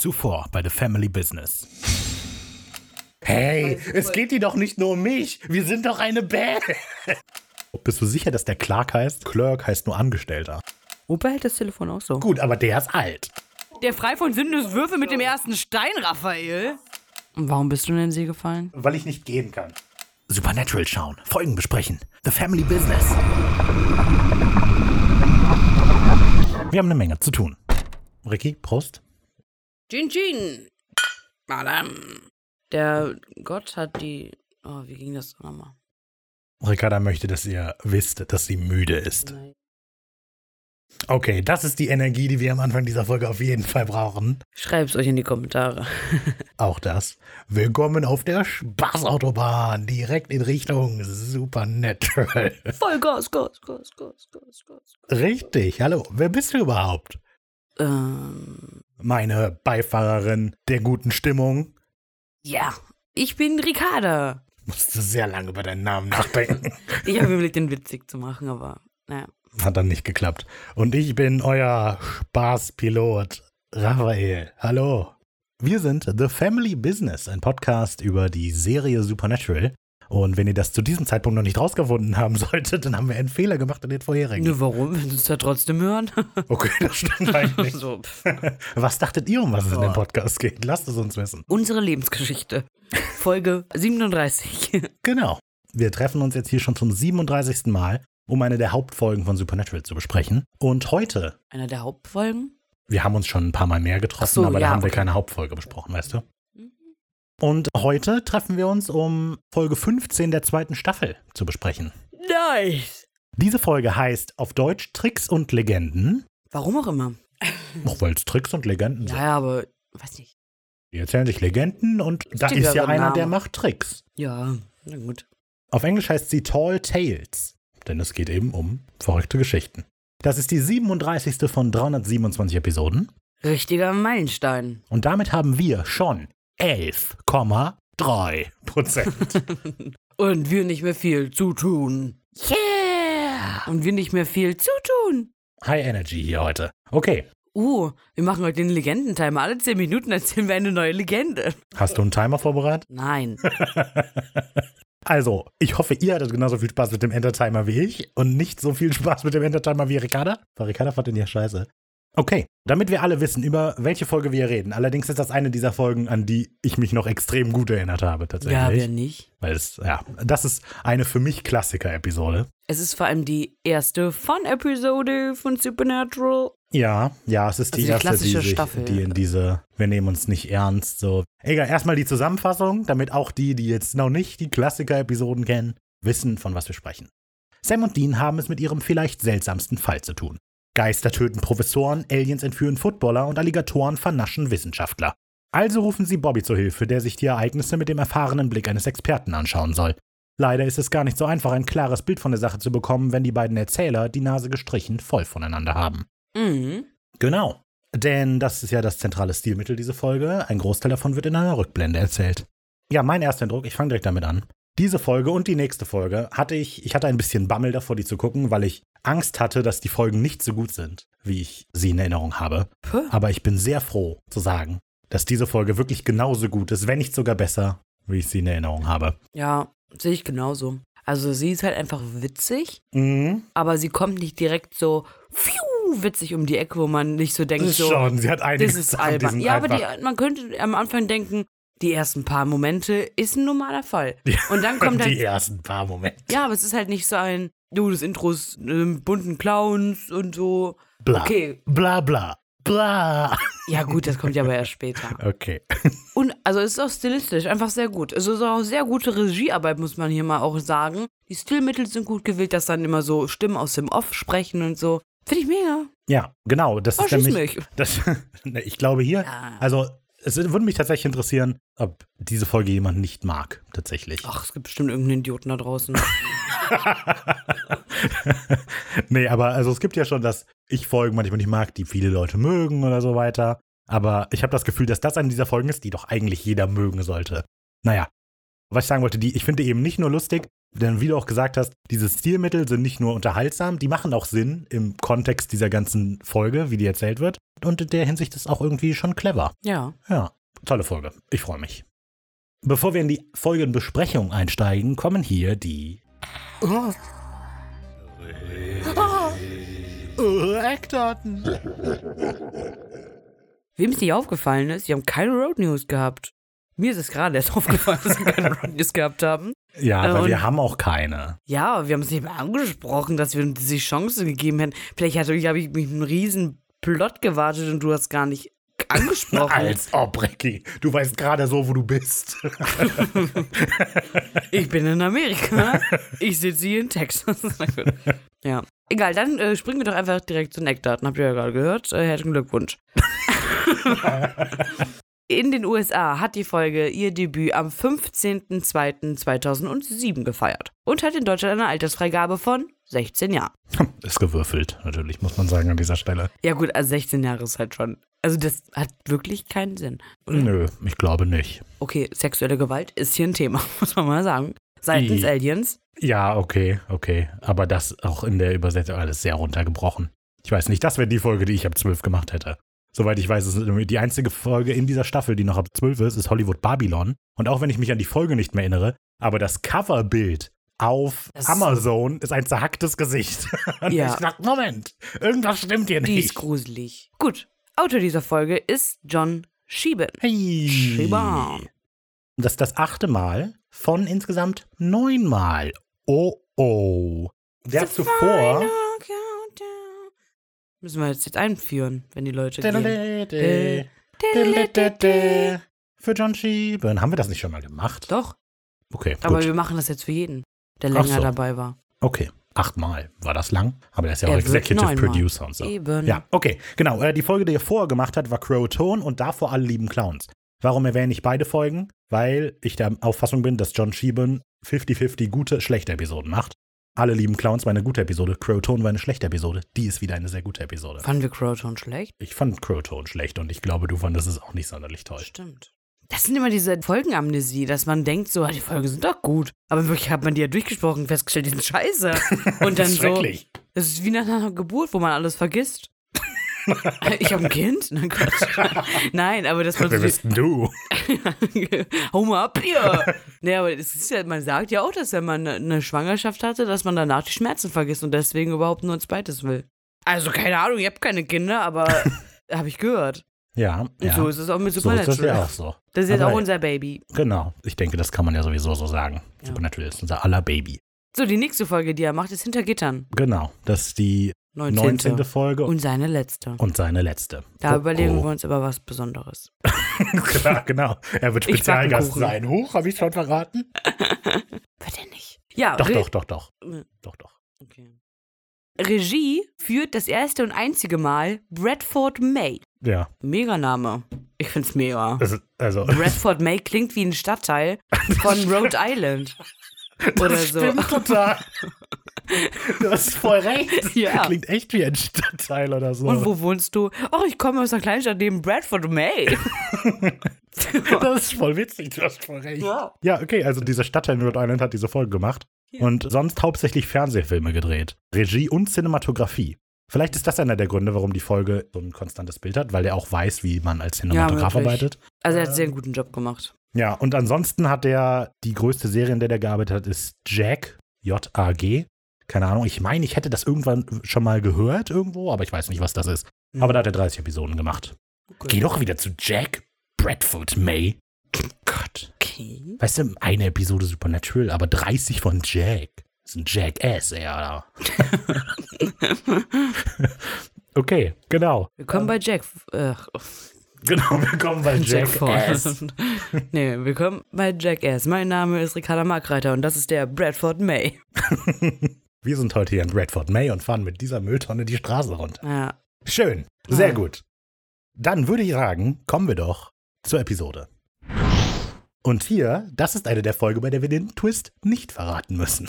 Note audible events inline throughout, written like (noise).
Zuvor bei The Family Business. Hey, es geht dir doch nicht nur um mich. Wir sind doch eine Band. (laughs) Bist du sicher, dass der Clark heißt? Clerk heißt nur Angestellter. Opa hält das Telefon auch so. Gut, aber der ist alt. Der frei von Würfel mit dem ersten Stein, Raphael. Und warum bist du in den See gefallen? Weil ich nicht gehen kann. Supernatural schauen, Folgen besprechen. The Family Business. Wir haben eine Menge zu tun. Ricky, Prost. Gin Gin. Madame. Der Gott hat die. Oh, wie ging das nochmal? Ricarda möchte, dass ihr wisst, dass sie müde ist. Nein. Okay, das ist die Energie, die wir am Anfang dieser Folge auf jeden Fall brauchen. Schreib's euch in die Kommentare. (laughs) Auch das. Willkommen auf der Spaßautobahn, direkt in Richtung Supernatural. Voll Gas, Gas, Gas, Gas, Gas, Gas. Richtig, hallo, wer bist du überhaupt? Ähm, Meine Beifahrerin der guten Stimmung. ja, ich bin Ricarda. Musste sehr lange über deinen Namen nachdenken. (laughs) Ich habe überlegt, den witzig zu machen, aber naja. Hat dann nicht geklappt. Und ich bin euer Spaßpilot, Raphael. Hallo. Wir sind The Family Business, ein Podcast über die Serie Supernatural. Und wenn ihr das zu diesem Zeitpunkt noch nicht rausgefunden haben (laughs) solltet, dann haben wir einen Fehler gemacht in den vorherigen. Ne, warum? Du es ja trotzdem hören? (laughs) Okay, das stimmt (laughs) eigentlich. so. Was dachtet ihr, um was es in dem Oh. Podcast geht? Lasst es uns wissen. Unsere Lebensgeschichte. Folge 37. Genau. Wir treffen uns jetzt hier schon zum 37. Mal, um eine der Hauptfolgen von Supernatural zu besprechen. Und heute, Einer der Hauptfolgen? wir haben uns schon ein paar Mal mehr getroffen, so, aber da ja, haben wir okay. keine Hauptfolge besprochen, weißt du? Und heute treffen wir uns, um Folge 15 der zweiten Staffel zu besprechen. Nice. Diese Folge heißt auf Deutsch Tricks und Legenden. Warum auch immer. Auch weil es Tricks und Legenden sind. Ja, aber weiß nicht. Die erzählen sich Legenden und da ist ja einer, Name. der macht Tricks. Ja, na gut. Auf Englisch heißt sie Tall Tales, denn es geht eben um verrückte Geschichten. Das ist die 37. von 327 Episoden Richtiger Meilenstein. und damit haben wir schon 11,3 Prozent. (laughs) Und wir nicht mehr viel zu tun. yeah! Und wir nicht mehr viel zu tun. High Energy hier heute. Okay, Uh, wir machen heute den Legendentimer. Alle 10 Minuten erzählen wir eine neue Legende. hast du einen Timer vorbereitet? Nein. (laughs) Also, ich hoffe, ihr hattet genauso viel Spaß mit dem Entertimer wie ich und nicht so viel Spaß mit dem Entertimer wie Ricarda. Weil Ricarda fand den ja scheiße. Okay, damit wir alle wissen, über welche Folge wir reden. Allerdings ist das eine dieser Folgen, an die ich mich noch extrem gut erinnert habe, tatsächlich. Ja, wer nicht? Weil es, ja, das ist eine für mich Klassiker-Episode. Es ist vor allem die erste Fun-Episode von Supernatural. Ja, ja, es ist die Also die erste, die, klassische sich, Staffel. die in diese, wir nehmen uns nicht ernst, so. Egal, erstmal die Zusammenfassung, damit auch die, die jetzt noch nicht die Klassiker-Episoden kennen, wissen, von was wir sprechen. Sam und Dean haben es mit ihrem vielleicht seltsamsten Fall zu tun. Geister töten Professoren, Aliens entführen Footballer und Alligatoren vernaschen Wissenschaftler. Also rufen sie Bobby zur Hilfe, der sich die Ereignisse mit dem erfahrenen Blick eines Experten anschauen soll. Leider ist es gar nicht so einfach, ein klares Bild von der Sache zu bekommen, wenn die beiden Erzähler die Nase gestrichen voll voneinander haben. Mhm. Genau. Denn das ist ja das zentrale Stilmittel dieser Folge. Ein Großteil davon wird in einer Rückblende erzählt. Ja, mein erster Eindruck, ich fange direkt damit an. Diese Folge und die nächste Folge hatte ich, ich hatte ein bisschen Bammel davor, die zu gucken, weil ich Angst hatte, dass die Folgen nicht so gut sind, wie ich sie in Erinnerung habe. Puh. Aber ich bin sehr froh zu sagen, dass diese Folge wirklich genauso gut ist, wenn nicht sogar besser, wie ich sie in Erinnerung habe. Ja, sehe ich genauso. Also sie ist halt einfach witzig, Mhm. aber sie kommt nicht direkt so pfiou, witzig um die Ecke, wo man nicht so denkt, Das ist so, schon, sie hat einiges das ist albern. Ja, aber die, man könnte am Anfang denken, die ersten paar Momente ist ein normaler Fall. Und dann kommt (laughs) die halt, ersten paar Momente. ja, aber es ist halt nicht so ein, du, das Intro ist äh, bunten Clowns und so. Bla. Okay, Bla bla. Bla. ja gut, das kommt ja aber erst später. (laughs) Okay. Und also es ist auch stilistisch einfach sehr gut. Also es ist auch sehr gute Regiearbeit, muss man hier mal auch sagen. Die Stilmittel sind gut gewählt, dass dann immer so Stimmen aus dem Off sprechen und so. Finde ich mega. Ja, genau. Das Oh, ist nämlich. mich. Das, (laughs) ne, ich glaube hier, Ja. also es würde mich tatsächlich interessieren, ob diese Folge jemand nicht mag, tatsächlich. Ach, es gibt bestimmt irgendeinen Idioten da draußen. (laughs) nee, aber also es gibt ja schon, dass ich Folgen manchmal nicht mag, die viele Leute mögen oder so weiter. Aber ich habe das Gefühl, dass das eine dieser Folgen ist, die doch eigentlich jeder mögen sollte. Naja, was ich sagen wollte, die, ich finde eben nicht nur lustig, denn wie du auch gesagt hast, diese Stilmittel sind nicht nur unterhaltsam, die machen auch Sinn im Kontext dieser ganzen Folge, wie die erzählt wird. Und in der Hinsicht ist auch irgendwie schon clever. Ja. Ja, tolle Folge. Ich freue mich. Bevor wir in die Folgenbesprechung einsteigen, kommen hier die Oh. oh, Eckdaten. Wem es nicht aufgefallen ist, sie haben keine Road News gehabt. Mir ist es gerade erst (laughs) aufgefallen, dass sie keine Road News gehabt haben. Ja, Äh, aber und- wir haben auch keine. Ja, wir haben es nicht mehr angesprochen, dass wir uns diese Chance gegeben hätten. Vielleicht hatte ich, habe ich mich einen riesen Plot gewartet und du hast gar nicht angesprochen. (laughs) Als ob, Ricky. Du weißt gerade so, wo du bist. (laughs) Ich bin in Amerika. Ich sitze hier in Texas. Ja. Egal, dann äh, springen wir doch einfach direkt zu den Eckdaten. Habt ihr ja gerade gehört. Äh, herzlichen Glückwunsch. (laughs) In den USA hat die Folge ihr Debüt am 15.02.2007 gefeiert und hat in Deutschland eine Altersfreigabe von 16 Jahren. (laughs) Ist gewürfelt, natürlich, muss man sagen an dieser Stelle. Ja gut, also 16 Jahre ist halt schon. Also das hat wirklich keinen Sinn. Nö, ich glaube nicht. Okay, sexuelle Gewalt ist hier ein Thema, (laughs) muss man mal sagen. Seitens I- Aliens. Ja, okay, okay. Aber das auch in der Übersetzung alles sehr runtergebrochen. Ich weiß nicht, das wäre die Folge, die ich ab 12 gemacht hätte. Soweit ich weiß, ist die einzige Folge in dieser Staffel, die noch ab 12 ist, ist Hollywood Babylon. Und auch wenn ich mich an die Folge nicht mehr erinnere, aber das Coverbild auf Das- Amazon ist ein zerhacktes Gesicht. (laughs) Und Ja. ich dachte, Moment, irgendwas stimmt hier Die ist nicht. gruselig. Gut, Autor dieser Folge ist John Sheehan. Hey. Sheehan. Das ist das achte Mal von insgesamt neun Mal. Oh, oh. Der hat zuvor. Müssen wir jetzt, jetzt einführen, wenn die Leute gehen. Für John Sheehan. Haben wir das nicht schon mal gemacht? Doch, Okay, aber gut. wir machen das jetzt für jeden, der länger so. dabei war. Okay, achtmal. War das lang? Aber der ist ja Er auch Executive. Producer und so. Eben. Ja, okay, genau. Äh, die Folge, die er vorher gemacht hat, war Crow Tone und davor alle lieben Clowns. Warum erwähne ich beide Folgen? Weil ich der Auffassung bin, dass John Sheehan 50-50 gute, schlechte Episoden macht. Alle lieben Clowns war eine gute Episode. Crow Tone war eine schlechte Episode. Die ist wieder eine sehr gute Episode. Fanden wir Crowton schlecht? Ich fand Crow Tone schlecht und ich glaube, du fandest es auch nicht sonderlich toll. Stimmt. Das sind immer diese Folgenamnesie, dass man denkt so, ah, die Folgen sind doch gut. Aber wirklich hat man die ja durchgesprochen festgestellt, die sind scheiße. (laughs) Und dann das ist so, es ist wie nach einer Geburt, wo man alles vergisst. (laughs) ich habe ein Kind? Nein, Quatsch. (laughs) Nein, aber man so Wer bist denn du? Hau mal ab hier. nee, aber es ist ja, man sagt ja auch, dass wenn man eine- eine Schwangerschaft hatte, dass man danach die Schmerzen vergisst und deswegen überhaupt nur ein zweites will. Also keine Ahnung, ich habe keine Kinder, aber habe ich gehört. Ja, Und ja. so ist es auch mit so ist das Supernatural. ja auch so. Das ist jetzt auch unser Baby. Genau, ich denke, das kann man ja sowieso so sagen. Ja. Supernatural ist unser aller Baby. So, die nächste Folge, die er macht, ist Hinter Gittern. Genau, das ist die 19. 19. Folge und, Und seine letzte. seine letzte. Da Oh, überlegen oh. wir uns aber was Besonderes. Klar, (laughs) genau. Er wird Spezialgast sein. Huch, habe ich schon verraten? (laughs) Wird er nicht? Ja, Doch, doch, doch, doch. Doch, doch. Okay. Regie führt das erste und einzige Mal Bradford May. Ja, Mega Name. Ich find's mega. also, also Bradford May klingt wie ein Stadtteil von (laughs) Rhode Island. Oder das so. stimmt total. (laughs) Du hast voll recht. Ja. Klingt echt wie ein Stadtteil oder so. Und wo wohnst du? Oh, ich komme aus einer Kleinstadt neben Bradford May. (laughs) Das ist voll witzig, du hast voll recht. Ja. Ja, okay, also dieser Stadtteil in Rhode Island hat diese Folge gemacht Ja. und sonst hauptsächlich Fernsehfilme gedreht. Regie und Cinematografie. Vielleicht ist das einer der Gründe, warum die Folge so ein konstantes Bild hat, weil er auch weiß, wie man als Cinematograf wirklich. arbeitet. Also er hat sehr einen guten Job gemacht. Ja, und ansonsten hat er die größte Serie, in der der gearbeitet hat, ist Jack, J-A-G. Keine Ahnung, ich meine, ich hätte das irgendwann schon mal gehört irgendwo, aber ich weiß nicht, was das ist. Hm. Aber da hat er 30 Episoden gemacht. Geh doch wieder zu Jack Bradford May. Gott. Okay. Weißt du, eine Episode Supernatural, aber 30 von Jack. Das ist ein Jackass, ey, Alter. (laughs) okay, genau. Willkommen bei Jack. Äh, Genau, willkommen bei (laughs) Jackass. Jackass. (laughs) nee, willkommen bei Jackass. Mein Name ist Ricarda Markreiter und das ist der Bradford May. Wir sind heute hier in Bradford May und fahren mit dieser Mülltonne die Straße runter. Ja. Schön, sehr Ah. gut. Dann würde ich sagen, kommen wir doch zur Episode. Und hier, das ist eine der Folgen, bei der wir den Twist nicht verraten müssen.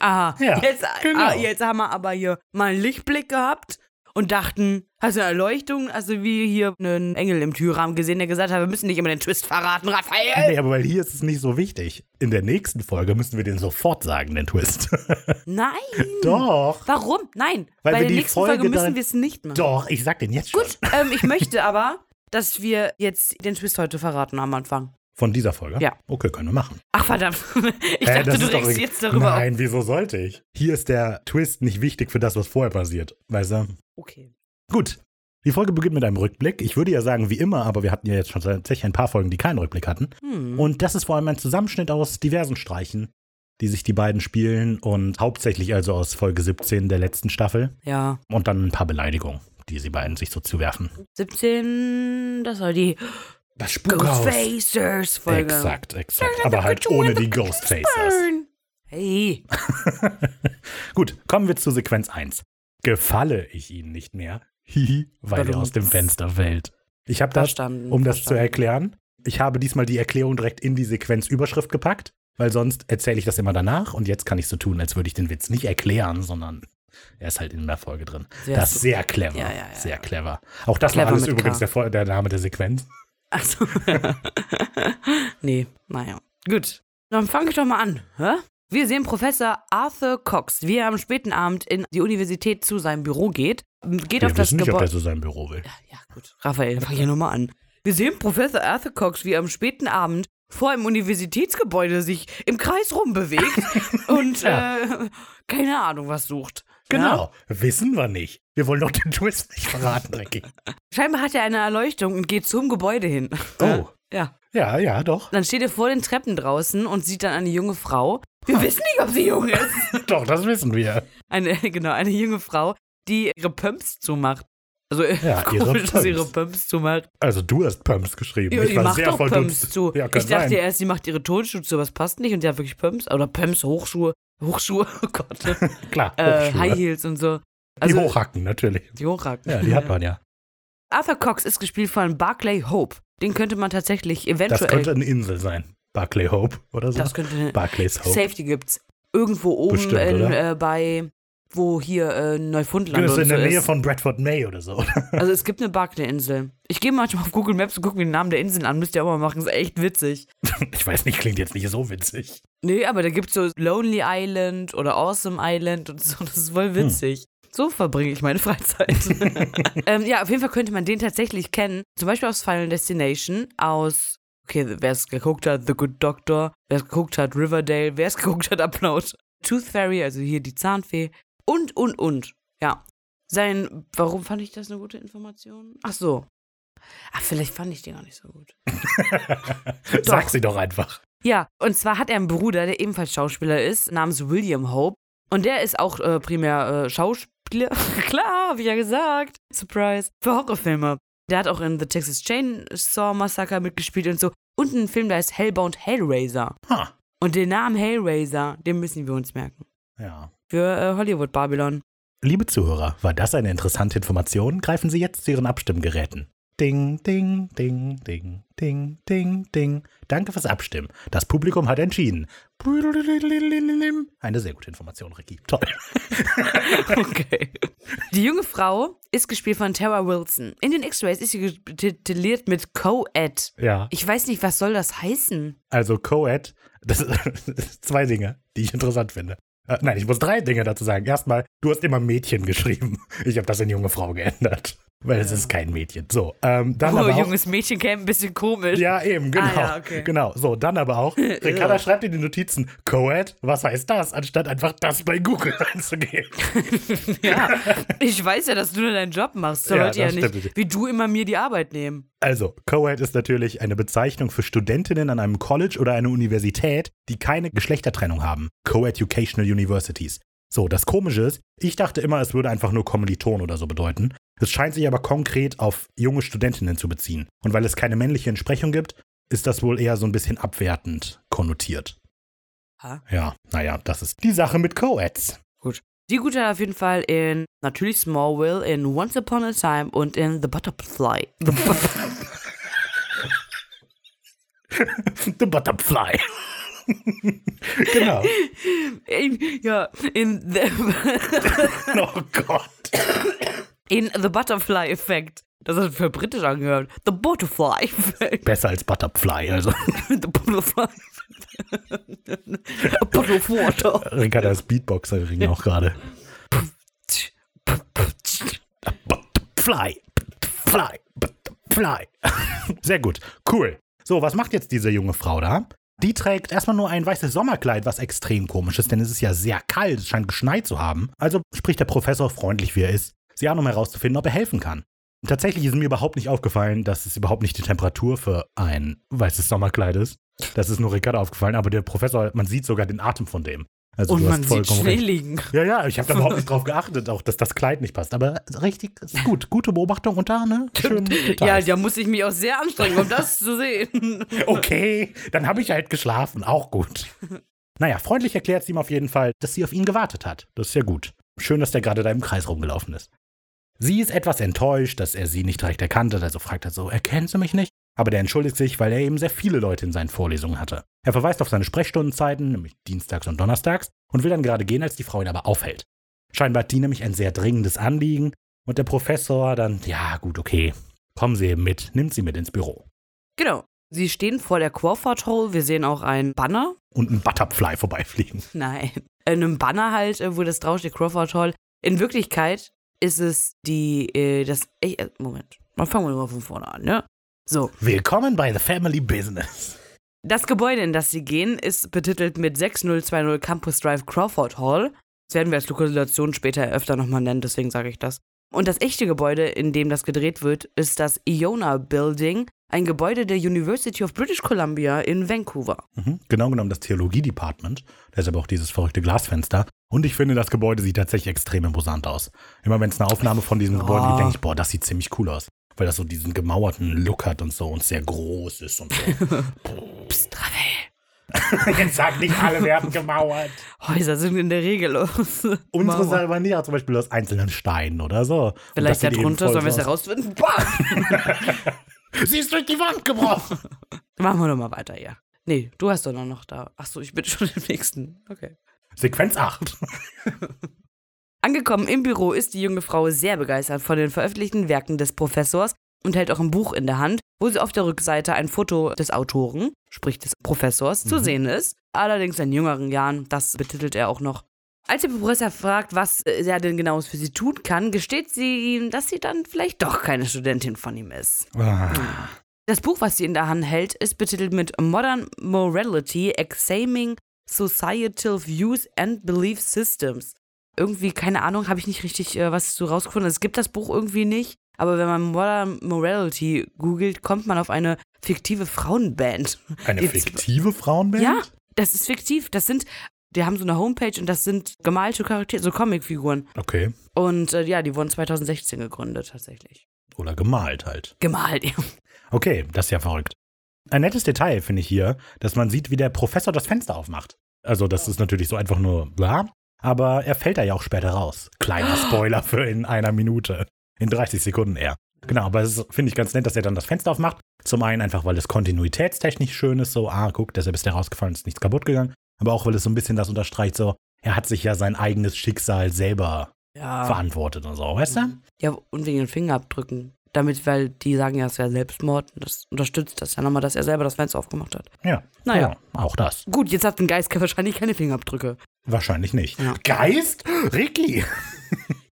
Aha, (laughs) Ja, jetzt, genau. ah, jetzt haben wir aber hier mal einen Lichtblick gehabt und dachten, hast du eine Erleuchtung? Also wie hier einen Engel im Türrahmen gesehen, der gesagt hat, wir müssen nicht immer den Twist verraten, Raphael. Nee, aber weil hier ist es nicht so wichtig. In der nächsten Folge müssen wir den sofort sagen, den Twist. (laughs) Nein. Doch. Warum? Nein. Weil Bei der nächsten Folge Folge müssen wir es nicht machen. Doch, ich sag den jetzt schon. Gut, ähm, ich möchte aber, dass wir jetzt den Twist heute verraten am Anfang. Von dieser Folge? Ja. Okay, können wir machen. Ach verdammt. (laughs) Ich Hä, dachte, du regst jetzt darüber auf. Nein, wieso sollte ich? Hier ist der Twist nicht wichtig für das, was vorher passiert. Weißt du? Okay. Gut. Die Folge beginnt mit einem Rückblick. Ich würde ja sagen, wie immer, aber wir hatten ja jetzt schon tatsächlich ein paar Folgen, die keinen Rückblick hatten. Hm. Und das ist vor allem ein Zusammenschnitt aus diversen Streichen, die sich die beiden spielen und hauptsächlich also aus Folge 17 der letzten Staffel Ja. und dann ein paar Beleidigungen, die sie beiden sich so zuwerfen. 17, das war die Das Spukhaus. Ghostfacers-Folge. Exakt, exakt. Aber halt ohne die Ghostfacers. Hey. (laughs) Gut, kommen wir zu Sequenz 1. Gefalle ich Ihnen nicht mehr? Hihi, weil er aus dem Fenster fällt. Ich habe das, um das zu verstanden. erklären, ich habe diesmal die Erklärung direkt in die Sequenzüberschrift gepackt, weil sonst erzähle ich das immer danach und jetzt kann ich so tun, als würde ich den Witz nicht erklären, sondern er ist halt in der Folge drin. Sehr das ist sehr clever. Ja, ja, ja, sehr clever. Auch das Clever war alles übrigens der, der Name der Sequenz. Achso. (laughs) nee, naja. Gut. Dann fange ich doch mal an. Hä? Wir sehen Professor Arthur Cox, wie er am späten Abend in die Universität zu seinem Büro geht. Geht Wir auf das wissen nicht, ob Gebäude. er zu seinem Büro will. Ja, gut. Raphael, dann fang ich ja nochmal an. Wir sehen Professor Arthur Cox, wie er am späten Abend vor einem Universitätsgebäude sich im Kreis rumbewegt (laughs) und Ja. äh, keine Ahnung was sucht. Genau. Wissen wir nicht. Wir wollen doch den Twist nicht verraten, Drecky. Ja? (laughs) Scheinbar hat er eine Erleuchtung und geht zum Gebäude hin. Oh. Ja. Ja, ja, doch. Dann steht er vor den Treppen draußen und sieht dann eine junge Frau. Wir wissen nicht, ob sie jung ist. (laughs) Doch, das wissen wir. Eine, (laughs) genau, eine junge Frau, die ihre Pumps zumacht. Also Ja, ihre komisch, dass sie ihre Pumps. Zumacht. Also du hast Pumps geschrieben. Ja, ich die war macht sehr doch verdutzt. Pumps zu. Ja, ich dachte sein. erst, sie macht ihre Tonschuhe zu, aber es passt nicht und die hat wirklich Pumps. Oder Pumps, Hochschuhe, Hochschuhe, (laughs) oh Gott. Klar, äh. High Heels und so. die Also, Hochhacken, natürlich. Die Hochhacken. Ja, die hat man ja. (laughs) Arthur Cox ist gespielt von Barclay Hope. Den könnte man tatsächlich Das eventuell. könnte eine Insel sein. Barclay Hope oder so. das könnte Barclays Hope. Safety gibt's. Irgendwo oben Bestimmt, in, äh, bei, wo hier äh, Neufundland Das ist und in so der Nähe ist. von Bradford May oder so. (laughs) Also es gibt eine Barclay-Insel. Ich gehe manchmal auf Google Maps und gucke mir den Namen der Inseln an. Müsst ihr auch mal machen. Ist echt witzig. Ich weiß nicht, klingt jetzt nicht so witzig. Nee, aber da gibt's so Lonely Island oder Awesome Island und so. Das ist voll witzig. So verbringe ich meine (laughs) Freizeit. (laughs) ähm, ja, auf jeden Fall könnte man den tatsächlich kennen. Zum Beispiel aus Final Destination, aus, okay, wer es geguckt hat, The Good Doctor, wer es geguckt hat, Riverdale, wer es geguckt hat, Upload, Tooth Fairy, also hier die Zahnfee und, und, und. Ja. Sein, warum fand ich das eine gute Information? Ach so. Ach, vielleicht fand ich den gar nicht so gut. (laughs) Sag sie doch einfach. Ja, und zwar hat er einen Bruder, der ebenfalls Schauspieler ist, namens William Hope. Und der ist auch äh, primär äh, Schauspieler. (laughs) Klar, hab ich ja gesagt. Surprise. Für Horrorfilme. Der hat auch in The Texas Chainsaw Massacre mitgespielt und so. Und einen Film, der heißt Hellbound Hellraiser. Ha. Und den Namen Hellraiser, den müssen wir uns merken. Ja. Für äh, Hollywood Babylon. Liebe Zuhörer, war das eine interessante Information? Greifen Sie jetzt zu Ihren Abstimmgeräten. Ding, ding, ding, ding, ding, ding, ding. Danke fürs Abstimmen. Das Publikum hat entschieden. Eine sehr gute Information, Ricky. Toll. (laughs) Okay. Die junge Frau ist gespielt von Tara Wilson. In den X-Rays ist sie tituliert mit Co-Ed. Ja, Ich weiß nicht, was soll das heißen? also Co-Ed, das (laughs) sind zwei Dinge, die ich interessant finde. Äh, nein, ich muss drei Dinge dazu sagen. Erstmal, du hast immer Mädchen geschrieben. Ich habe das in junge Frau geändert. Weil es ist kein Mädchen. So, ähm, dann Oh, aber auch, junges Mädchen käme ein bisschen komisch. Ja, eben, genau. Ah, ja, okay. Genau. So, dann aber auch, (laughs) Ricarda schreibt in die Notizen, Co-Ed, was heißt das, anstatt einfach das bei Google (laughs) einzugeben. (laughs) Ja, ich weiß ja, dass du nur deinen Job machst. So Ja, Leute ja nicht, stimmt. wie du immer mir die Arbeit nehmen. Also, Co-Ed ist natürlich eine Bezeichnung für Studentinnen an einem College oder einer Universität, die keine Geschlechtertrennung haben. Co-Educational Universities. So, das Komische ist, ich dachte immer, es würde einfach nur Kommiliton oder so bedeuten. Es scheint sich aber konkret auf junge Studentinnen zu beziehen. Und weil es keine männliche Entsprechung gibt, ist das wohl eher so ein bisschen abwertend konnotiert. Ha? Ja, naja, das ist die Sache mit Co-Eds. Die Gute hat auf jeden Fall in natürlich Smallville, in Once Upon a Time und in The Butterfly. The Butterfly. The Butterfly. (laughs) genau. ja, in The (laughs) Oh Gott. In The Butterfly Effect. Das hat für britisch angehört. The Butterfly Effect. Besser als Butterfly, also. (laughs) The Butterfly water. Ricarda ist Beatboxerin auch gerade. Fly, fly, fly. Sehr gut, cool. So, was macht jetzt diese junge Frau da? Die trägt erstmal nur ein weißes Sommerkleid, was extrem komisch ist, denn es ist ja sehr kalt, es scheint geschneit zu haben. Also spricht der Professor freundlich, wie er ist, sie an, um herauszufinden, ob er helfen kann. Und tatsächlich ist mir überhaupt nicht aufgefallen, dass es überhaupt nicht die Temperatur für ein weißes Sommerkleid ist. Das ist nur Ricardo aufgefallen, aber der Professor, man sieht sogar den Atem von dem. Also Und du man sieht vollkommen Schnee recht. liegen. Ja, ja, ich habe da überhaupt (laughs) nicht drauf geachtet, auch dass das Kleid nicht passt. Aber richtig, gut. Gute Beobachtung und da, ne? Schön Ja, da muss ich mich auch sehr anstrengen, um das zu sehen. (laughs) Okay, dann habe ich halt geschlafen. Auch gut. Naja, freundlich erklärt sie ihm auf jeden Fall, dass sie auf ihn gewartet hat. Das ist ja gut. Schön, dass der gerade da im Kreis rumgelaufen ist. Sie ist etwas enttäuscht, dass er sie nicht direkt erkannt hat, also fragt er so, erkennen Sie mich nicht? Aber der entschuldigt sich, weil er eben sehr viele Leute in seinen Vorlesungen hatte. Er verweist auf seine Sprechstundenzeiten, nämlich dienstags und donnerstags, und will dann gerade gehen, als die Frau ihn aber aufhält. Scheinbar hat die nämlich ein sehr dringendes Anliegen und der Professor dann, ja gut, okay, kommen Sie eben mit, nimmt sie mit ins Büro. Genau. Sie stehen vor der Crawford Hall. Wir sehen auch ein Banner. Und ein Butterfly vorbeifliegen. (laughs) Nein. In einem Banner halt, äh, wo das draufsteht, Crawford Hall. In Wirklichkeit ist es die, äh, das, äh, Moment. Mal fangen wir mal von vorne an, ne? So. Willkommen bei The Family Business. Das Gebäude, in das sie gehen, ist betitelt mit 6020 Campus Drive Crawford Hall. Das werden wir als Lokalisation später öfter nochmal nennen, deswegen sage ich das. Und das echte Gebäude, in dem das gedreht wird, ist das Iona Building, ein Gebäude der University of British Columbia in Vancouver. Mhm. Genau genommen das Theologie-Department. Da ist aber auch dieses verrückte Glasfenster. Und ich finde, das Gebäude sieht tatsächlich extrem imposant aus. Immer wenn es eine Aufnahme von diesem Gebäude gibt, denke ich, boah, das sieht ziemlich cool aus. Weil das so diesen gemauerten Look hat und so und sehr groß ist und so. (laughs) Psst, Ravel. (laughs) Jetzt sag nicht, alle werden gemauert. Häuser sind in der Regel los. (laughs) Unsere Mauer. selber nicht, zum Beispiel aus einzelnen Steinen oder so. Vielleicht darunter, voll sollen wir es aus. herausfinden? Sie ist durch die Wand gebrochen. Machen wir doch mal weiter, ja. Nee, du hast doch noch da. Achso, ich bin schon im nächsten. Okay. Sequenz 8. Angekommen im Büro ist die junge Frau sehr begeistert von den veröffentlichten Werken des Professors und hält auch ein Buch in der Hand, wo sie auf der Rückseite ein Foto des Autoren, sprich des Professors, zu Mhm. sehen ist. Allerdings in jüngeren Jahren, das betitelt er auch noch. Als der Professor fragt, was er denn genaues für sie tun kann, gesteht sie ihm, dass sie dann vielleicht doch keine Studentin von ihm ist. Ah, Das Buch, was sie in der Hand hält, ist betitelt mit Modern Morality, Examining Societal Views and Belief Systems. Irgendwie, keine Ahnung, habe ich nicht richtig äh, was zu rausgefunden. Es gibt das Buch irgendwie nicht. Aber wenn man Modern Morality googelt, kommt man auf eine fiktive Frauenband. Eine Die- fiktive Frauenband? Ja, das ist fiktiv. Das sind, die haben so eine Homepage und das sind gemalte Charaktere, so Comicfiguren. Okay. Und äh, ja, die wurden 2016 gegründet, tatsächlich. Oder gemalt halt. Gemalt, ja. Okay, das ist ja verrückt. Ein nettes Detail finde ich hier, dass man sieht, wie der Professor das Fenster aufmacht. Also, das ist natürlich so einfach nur bla, aber er fällt da ja auch später raus. Kleiner (gasps) Spoiler für in einer Minute. In 30 Sekunden eher. Genau, aber es finde ich ganz nett, dass er dann das Fenster aufmacht. Zum einen einfach, weil es kontinuitätstechnisch schön ist, so, ah, guck, deshalb ist der rausgefallen, ist nichts kaputt gegangen. Aber auch, weil es so ein bisschen das unterstreicht, so, er hat sich ja sein eigenes Schicksal selber Ja. verantwortet und so, weißt du? Ja, und wegen den Fingerabdrücken. Damit, weil die sagen ja, es wäre Selbstmord. Und das unterstützt das ja nochmal, dass er selber das Fenster aufgemacht hat. Ja. Naja. Ja, auch das. Gut, jetzt hat ein Geist wahrscheinlich keine Fingerabdrücke. Wahrscheinlich nicht. Ja. Geist? Ricky!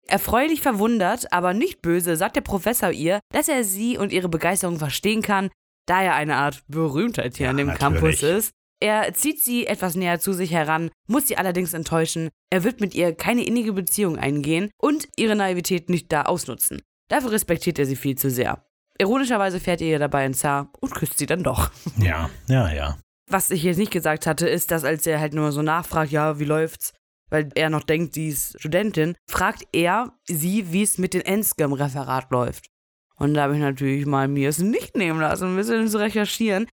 Erfreulich verwundert, aber nicht böse, sagt der Professor ihr, dass er sie und ihre Begeisterung verstehen kann, da er eine Art Berühmtheit hier Ja, an dem natürlich. Campus ist. Er zieht sie etwas näher zu sich heran, muss sie allerdings enttäuschen. Er wird mit ihr keine innige Beziehung eingehen und ihre Naivität nicht da ausnutzen. Dafür respektiert er sie viel zu sehr. Ironischerweise fährt er ihr dabei ins Haar und küsst sie dann doch. Ja, ja, ja. Was ich jetzt nicht gesagt hatte, ist, dass als er halt nur so nachfragt, ja, wie läuft's, weil er noch denkt, sie ist Studentin, fragt er sie, wie es mit dem Enscom-Referat läuft. Und da habe ich natürlich mal mir es nicht nehmen lassen, ein bisschen zu recherchieren.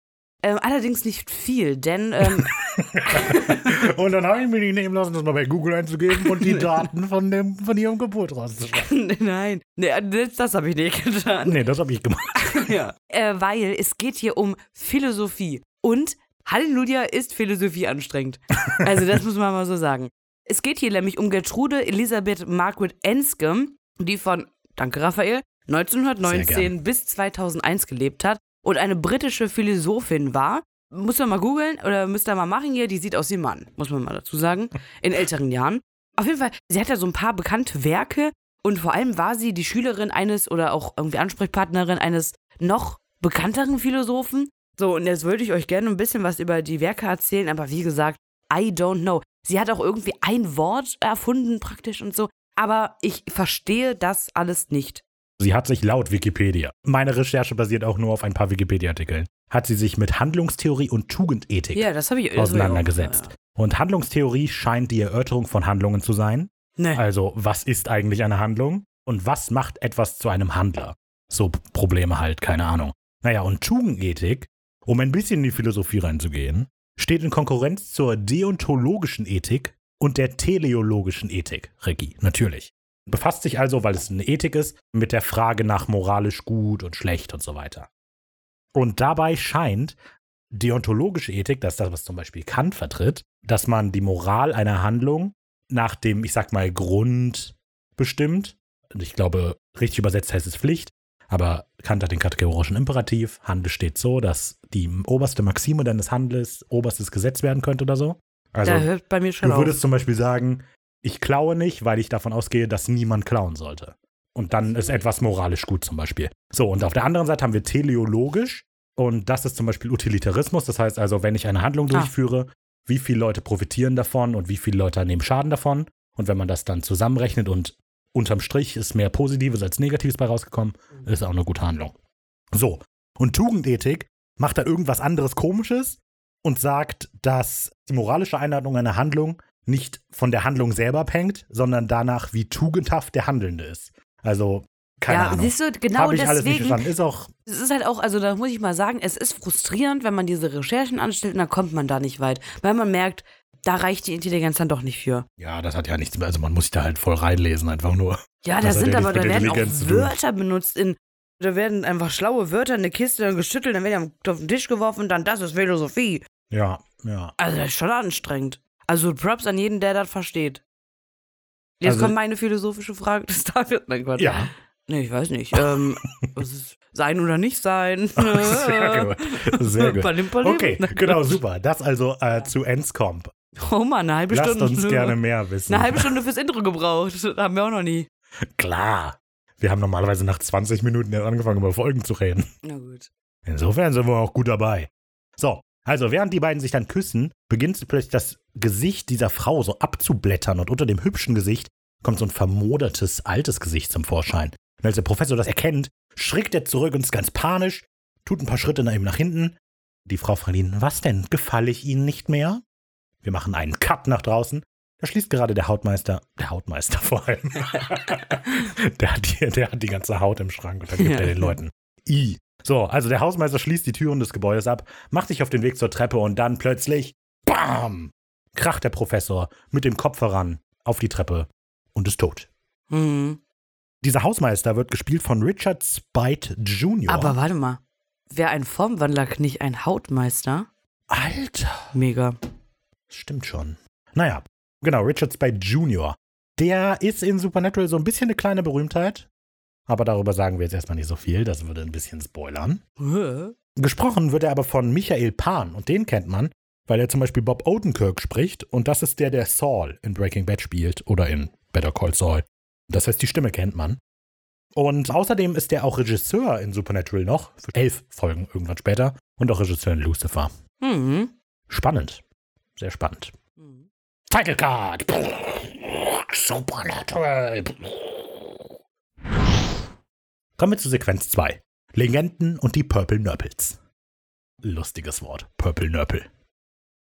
Ähm, allerdings nicht viel, denn ähm, (laughs) Und dann habe ich mir nicht nehmen lassen, das mal bei Google einzugeben und die (laughs) Daten von, dem, von ihrem Geburt rauszuschreiben. (laughs) nein, nee, das, das habe ich nicht getan. Nee, das habe ich gemacht. ja. äh, weil es geht hier um Philosophie. Und Halleluja ist Philosophie anstrengend. Also das muss man mal so sagen. Es geht hier nämlich um Gertrude Elisabeth Margaret Enscombe, die von danke Raphael, 1919 bis 2001 gelebt hat und eine britische Philosophin war. Muss man mal googeln oder müsst ihr mal machen hier, die sieht aus wie ein Mann, muss man mal dazu sagen, in älteren Jahren. Auf jeden Fall, sie hat ja so ein paar bekannte Werke und vor allem war sie die Schülerin eines oder auch irgendwie Ansprechpartnerin eines noch bekannteren Philosophen. So, und jetzt würde ich euch gerne ein bisschen was über die Werke erzählen, aber wie gesagt, I don't know. Sie hat auch irgendwie ein Wort erfunden praktisch und so, aber ich verstehe das alles nicht. Sie hat sich laut Wikipedia, meine Recherche basiert auch nur auf ein paar Wikipedia-Artikeln, hat sie sich mit Handlungstheorie und Tugendethik Ja, ich auseinandergesetzt. Hab ich Und Handlungstheorie scheint die Erörterung von Handlungen zu sein. ja. Nee. Also, was ist eigentlich eine Handlung? Und was macht etwas zu einem Handler? So Probleme halt, keine Ahnung. Naja, und Tugendethik, um ein bisschen in die Philosophie reinzugehen, steht in Konkurrenz zur deontologischen Ethik und der teleologischen Ethik, Regie, natürlich. Befasst sich also, weil es eine Ethik ist, mit der Frage nach moralisch gut und schlecht und so weiter. Und dabei scheint deontologische Ethik, das ist das, was zum Beispiel Kant vertritt, dass man die Moral einer Handlung nach dem, ich sag mal, Grund bestimmt. Und ich glaube, richtig übersetzt heißt es Pflicht. Aber Kant hat den kategorischen Imperativ. Handel steht so, dass die oberste Maxime deines Handels oberstes Gesetz werden könnte oder so. Also, da hört bei mir schon du auf. würdest zum Beispiel sagen, ich klaue nicht, weil ich davon ausgehe, dass niemand klauen sollte. Und dann ist etwas moralisch gut zum Beispiel. So, und auf der anderen Seite haben wir teleologisch. Und das ist zum Beispiel Utilitarismus. Das heißt also, wenn ich eine Handlung Ah. durchführe, wie viele Leute profitieren davon und wie viele Leute nehmen Schaden davon. Und wenn man das dann zusammenrechnet und unterm Strich ist mehr Positives als Negatives bei rausgekommen, ist auch eine gute Handlung. So, und Tugendethik macht da irgendwas anderes Komisches und sagt, dass die moralische Einordnung einer Handlung nicht von der Handlung selber abhängt, sondern danach, wie tugendhaft der Handelnde ist. Also, keine ja, Ahnung. siehst du, genau ich alles nicht deswegen. verstanden. Ist auch, Es ist halt auch, also da muss ich mal sagen, es ist frustrierend, wenn man diese Recherchen anstellt und dann kommt man da nicht weit. Weil man merkt, da reicht die Intelligenz dann doch nicht für. ja, das hat ja nichts mehr. Also, man muss sich da halt voll reinlesen, einfach nur. Ja, Das da hat sind ja aber, da werden auch. Wörter benutzt in, da werden einfach schlaue Wörter in eine Kiste dann geschüttelt, dann werden die auf den Tisch geworfen, dann das ist Philosophie. Ja, ja. Also das ist schon anstrengend. Also Props an jeden, der das versteht. Jetzt Also- kommt meine philosophische Frage des Tages. Nein, Quatsch. Ja, Nee, ich weiß nicht. Ähm, (laughs) was ist sein oder nicht sein? (laughs) sehr gut. (laughs) Sehr gut. Okay, genau, super. Das also äh, zu Enscomp. Oh Mann, eine halbe Lasst Stunde. uns gerne mehr wissen. Eine halbe Stunde fürs Intro gebraucht. Das haben wir auch noch nie. Klar. Wir haben normalerweise nach 20 Minuten erst angefangen, über Folgen zu reden. Na gut. Insofern sind wir auch gut dabei. So, also während die beiden sich dann küssen, beginnt plötzlich das Gesicht dieser Frau so abzublättern und unter dem hübschen Gesicht kommt so ein vermodertes, altes Gesicht zum Vorschein. Und als der Professor das erkennt, schrickt er zurück und ist ganz panisch, tut ein paar Schritte nach ihm nach hinten. Die Frau fragt ihn, was denn, gefalle ich Ihnen nicht mehr? Wir machen einen Cut nach draußen. Da schließt gerade der Hautmeister, der Hautmeister vor allem. (laughs) der, hat die, der hat die ganze Haut im Schrank und dann gibt Ja. er den Leuten I. So, also der Hausmeister schließt die Türen des Gebäudes ab, macht sich auf den Weg zur Treppe und dann plötzlich, BAM! kracht der Professor mit dem Kopf heran auf die Treppe und ist tot. Mhm. Dieser Hausmeister wird gespielt von Richard Spite Jr. Aber warte mal. Wäre ein Formwandler nicht ein Hautmeister? Alter, Mega. Stimmt schon. Naja, genau, Richard Spite Jr. Der ist in Supernatural so ein bisschen eine kleine Berühmtheit. Aber darüber sagen wir jetzt erstmal nicht so viel, das würde ein bisschen spoilern. Gesprochen wird er aber von Michael Pan und den kennt man, weil er zum Beispiel Bob Odenkirk spricht und das ist der, der Saul in Breaking Bad spielt oder in Better Call Saul. Das heißt, die Stimme kennt man. Und außerdem ist er auch Regisseur in Supernatural noch, für elf Folgen irgendwann später, und auch Regisseur in Lucifer. Mhm. Spannend. Sehr spannend. Mhm. Title Card. Supernatural. Kommen wir zu Sequenz 2. Legenden und die Purple Nurples. Lustiges Wort. Purple Nurple.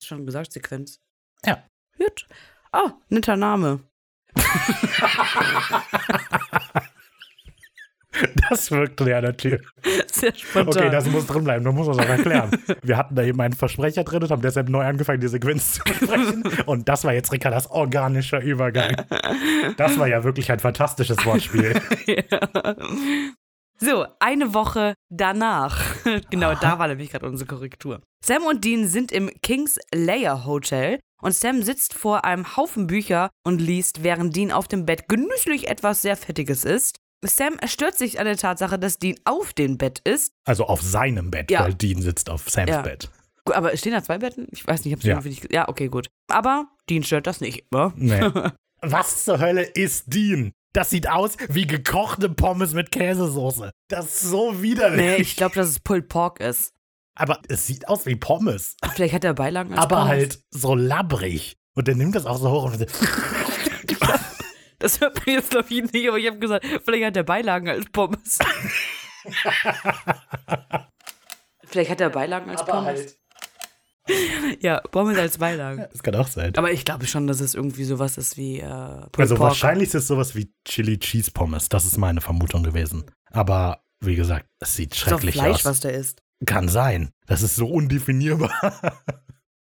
Schon gesagt, Sequenz. Ja. Gut. Ah, netter Name. (laughs) Das wirkt ja natürlich. Sehr spontan. Okay, das muss drin bleiben, du musst das auch erklären. Wir hatten da eben einen Versprecher drin und haben deshalb neu angefangen, die Sequenz zu sprechen. Und das war jetzt, Rika, das organische Übergang. Das war ja wirklich ein fantastisches Wortspiel. (laughs) Ja. So, eine Woche danach. (laughs) genau, da war nämlich gerade unsere Korrektur. Sam und Dean sind im King's Layer Hotel und Sam sitzt vor einem Haufen Bücher und liest, während Dean auf dem Bett genüsslich etwas sehr Fettiges isst. Sam stört sich an der Tatsache, dass Dean auf dem Bett ist. Also auf seinem Bett, Ja. weil Dean sitzt auf Sams Ja. Bett. Aber stehen da zwei Betten? Ich weiß nicht, ich hab's Ja. nicht. Ja, okay, gut. Aber Dean stört das nicht. Ne? Nee. (laughs) Was zur Hölle ist Dean? Das sieht aus wie gekochte Pommes mit Käsesoße. Das ist so widerlich. Nee, ich glaube, dass es Pulled Pork ist. Aber es sieht aus wie Pommes. Vielleicht hat er Beilagen als aber Pommes. halt so labbrig. Und der nimmt das auch so hoch und (laughs) (laughs) Das hört man jetzt, glaube ich, nicht, aber ich habe gesagt, (laughs) vielleicht hat er Beilagen als Pommes. vielleicht hat er Beilagen als Pommes. halt. Ja, Pommes als Beilagen. Das kann auch sein. Aber ich glaube schon, dass es irgendwie sowas ist wie äh, Also Pork. wahrscheinlich ist es sowas wie Chili Cheese Pommes. Das ist meine Vermutung gewesen. Aber wie gesagt, es sieht ist doch schrecklich Fleisch, aus. was der isst. Kann sein. Das ist so undefinierbar. (laughs)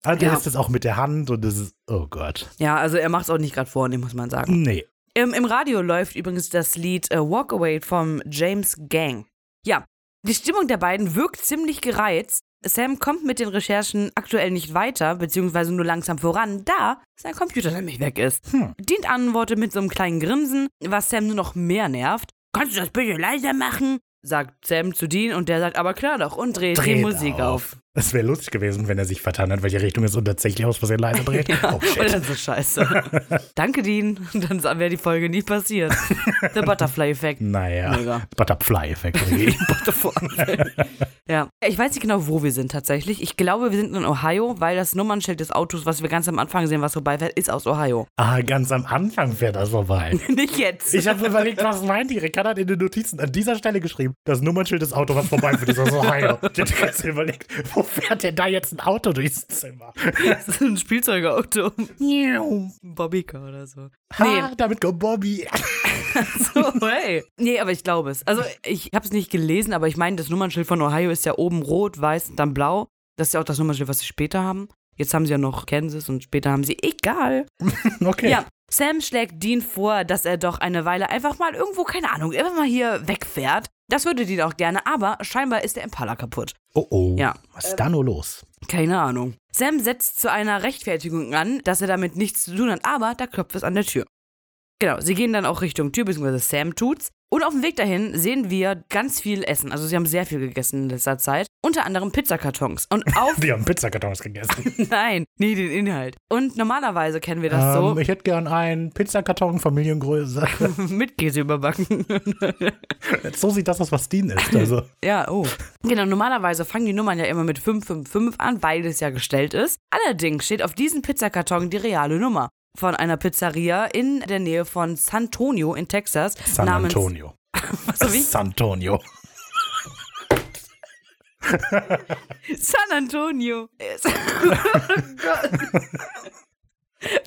Also der Ja. ist es auch mit der Hand und das ist, oh Gott. Ja, also er macht es auch nicht gerade vornehm, muss man sagen. Nee. Im, Im Radio läuft übrigens das Lied äh, Walk Away vom James Gang. Ja, die Stimmung der beiden wirkt ziemlich gereizt. Sam kommt mit den Recherchen aktuell nicht weiter, beziehungsweise nur langsam voran, da sein Computer nämlich weg ist. Hm. Dient antwortet mit so einem kleinen Grinsen, was Sam nur noch mehr nervt. Kannst du das bitte leiser machen? sagt Sam zu Dean und der sagt, aber klar doch, und dreht, die Dreht Musik auf. Es wäre lustig gewesen, wenn er sich vertan hat, welche Richtung es und tatsächlich aus Versehen leise dreht. (laughs) Ja, Oh und shit. dann so scheiße. (laughs) Danke, Dean. Dann wäre die Folge nie passiert. Der Butterfly-Effekt. Naja. Mega. Butterfly-Effekt. irgendwie. (laughs) ja, ich weiß nicht genau, wo wir sind tatsächlich. Ich glaube, wir sind in Ohio, weil das Nummernschild des Autos, was wir ganz am Anfang sehen, was vorbeifährt, ist aus Ohio. ah, ganz am Anfang fährt das vorbei. nicht jetzt. Ich habe überlegt, was meint die? Ricardo hat in den Notizen an dieser Stelle geschrieben, das Nummernschild des Autos, was vorbeifährt, ist aus Ohio. Ich hätte ganz überlegt, wo fährt (laughs) denn da jetzt ein Auto durchs Zimmer? das ist ein Spielzeugauto. Ein Bobbycar oder so. Nee, Ha, damit kommt Bobby. (laughs) so, hey. Nee, aber ich glaube es. Also, ich habe es nicht gelesen, aber ich meine, das Nummernschild von Ohio ist ja oben rot, weiß und dann blau. Das ist ja auch das Nummernschild, was sie später haben. Jetzt haben sie ja noch Kansas und später haben sie, egal. (laughs) Okay. Ja, Sam schlägt Dean vor, dass er doch eine Weile einfach mal irgendwo, keine Ahnung, einfach mal hier wegfährt. Das würde Dean auch gerne, aber scheinbar ist der Impala kaputt. Oh oh. Ja. Was ist da nur los? Keine Ahnung. Sam setzt zu einer Rechtfertigung an, dass er damit nichts zu tun hat, aber da klopft es an der Tür. Genau, sie gehen dann auch Richtung Tür, beziehungsweise Sam tut's. Und auf dem Weg dahin sehen wir ganz viel Essen. Also sie haben sehr viel gegessen in letzter Zeit. Unter anderem Pizzakartons. Und (laughs) auf... Die haben Pizzakartons gegessen. (laughs) Nein, nie den Inhalt. Und normalerweise kennen wir das ähm, ich hätte gern einen Pizzakarton Familiengröße. so (laughs) mit Käse überbacken. so sieht das aus, was Dean ist. Also. Ja, oh. Genau, normalerweise fangen die Nummern ja immer mit 555 an, weil es ja gestellt ist. Allerdings steht auf diesem Pizzakarton die reale Nummer von einer Pizzeria in der Nähe von San Antonio in Texas. San Antonio. (laughs) So wie? San Antonio. (laughs) San Antonio. (laughs) oh Gott.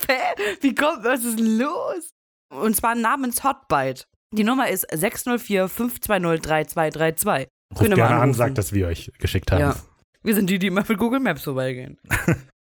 Hä? Wie kommt, was ist los? Und zwar namens Hotbite. Die Nummer ist 604 520 3232. Ruft gerne an, sagt, dass wir euch geschickt haben. Ja. Wir sind die, die immer mit Google Maps vorbeigehen.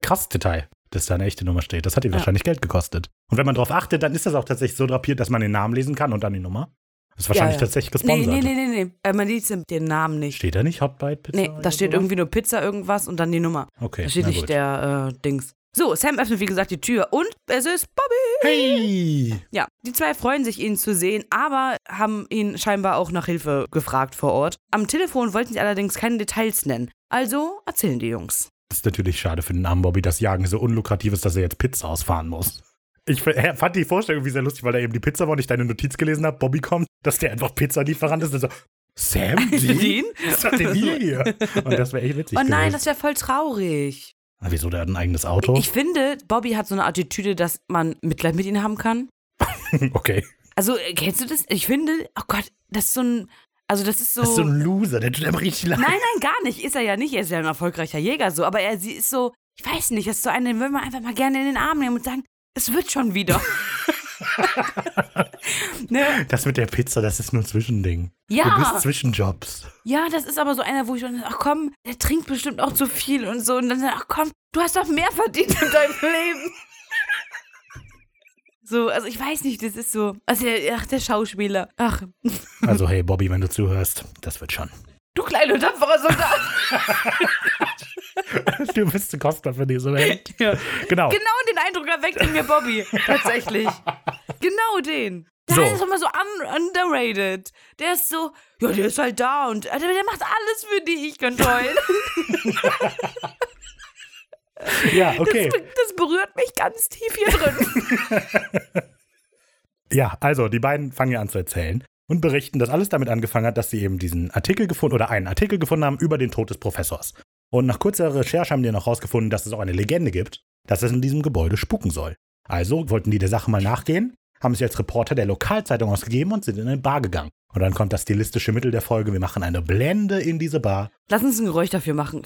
Krass Detail, dass da eine echte Nummer steht. Das hat ihm Ja. wahrscheinlich Geld gekostet. Und wenn man darauf achtet, dann ist das auch tatsächlich so drapiert, dass man den Namen lesen kann und dann die Nummer. Das ist wahrscheinlich Ja, ja. tatsächlich Nee, gesponsert. nee, nee, nee, nee. Äh, man liest den Namen nicht. Steht da nicht Hotbite Pizza? Nee, da steht so? irgendwie nur Pizza irgendwas und dann die Nummer. Okay. Da steht nicht gut. der äh, Dings. So, Sam öffnet wie gesagt die Tür und es ist Bobby. Hey! Ja, die zwei freuen sich, ihn zu sehen, aber haben ihn scheinbar auch nach Hilfe gefragt vor Ort. Am Telefon wollten sie allerdings keine Details nennen. Also erzählen die Jungs. Das ist natürlich schade für den armen Bobby, dass Jagen so unlukrativ ist, dass er jetzt Pizza ausfahren muss. Ich fand die Vorstellung wie sehr lustig, weil er eben die Pizza war und ich deine Notiz gelesen habe. Bobby kommt, dass der einfach Pizzalieferant ist. Und so, Sam, (laughs) Dean? Was hat denn hier? (laughs) Und das wäre echt witzig oh nein, gewesen. das wäre voll traurig. Ah, wieso, der hat ein eigenes Auto? Ich finde, Bobby hat so eine Attitüde, dass man Mitleid mit ihm haben kann. (laughs) okay. Also, äh, kennst du das? Ich finde, oh Gott, das ist so ein. Also, das ist so. Das ist so ein Loser, der tut einem richtig leid. Nein, nein, gar nicht. Ist er ja nicht. Er ist ja ein erfolgreicher Jäger so. Aber er sie ist so, ich weiß nicht, das ist so eine, den will man einfach mal gerne in den Arm nehmen und sagen, es wird schon wieder. (laughs) ne? Das mit der Pizza, das ist nur ein Zwischending. Du Ja, bist zwischen Jobs. ja, das ist aber so einer, wo ich schon, ach komm, der trinkt bestimmt auch zu viel und so. Und dann, ach komm, du hast doch mehr verdient in deinem Leben. So, also ich weiß nicht, das ist so. Also, ach, der Schauspieler. Ach, (laughs) Also, hey, Bobby, wenn du zuhörst, das wird schon. du kleiner tapferer Soldat. (laughs) Du bist zu kostbar für diese Welt. Ja. Genau. Genau den Eindruck erweckt in mir Bobby. Tatsächlich. (laughs) genau den. Der So. ist immer so un underrated. Der ist so, ja, der ist halt da und äh, der, der macht alles für dich, ganz toll. Ja, okay. Das, das berührt mich ganz tief hier drin. (laughs) Ja, also die beiden fangen ja an zu erzählen und berichten, dass alles damit angefangen hat, dass sie eben diesen Artikel gefunden oder einen Artikel gefunden haben über den Tod des Professors. Und nach kurzer Recherche haben die noch rausgefunden, dass es auch eine Legende gibt, dass es in diesem Gebäude spuken soll. Also wollten die der Sache mal nachgehen, haben sich als Reporter der Lokalzeitung ausgegeben und sind in eine Bar gegangen. Und dann kommt das stilistische Mittel der Folge, wir machen eine Blende in diese Bar. Lass uns ein Geräusch dafür machen.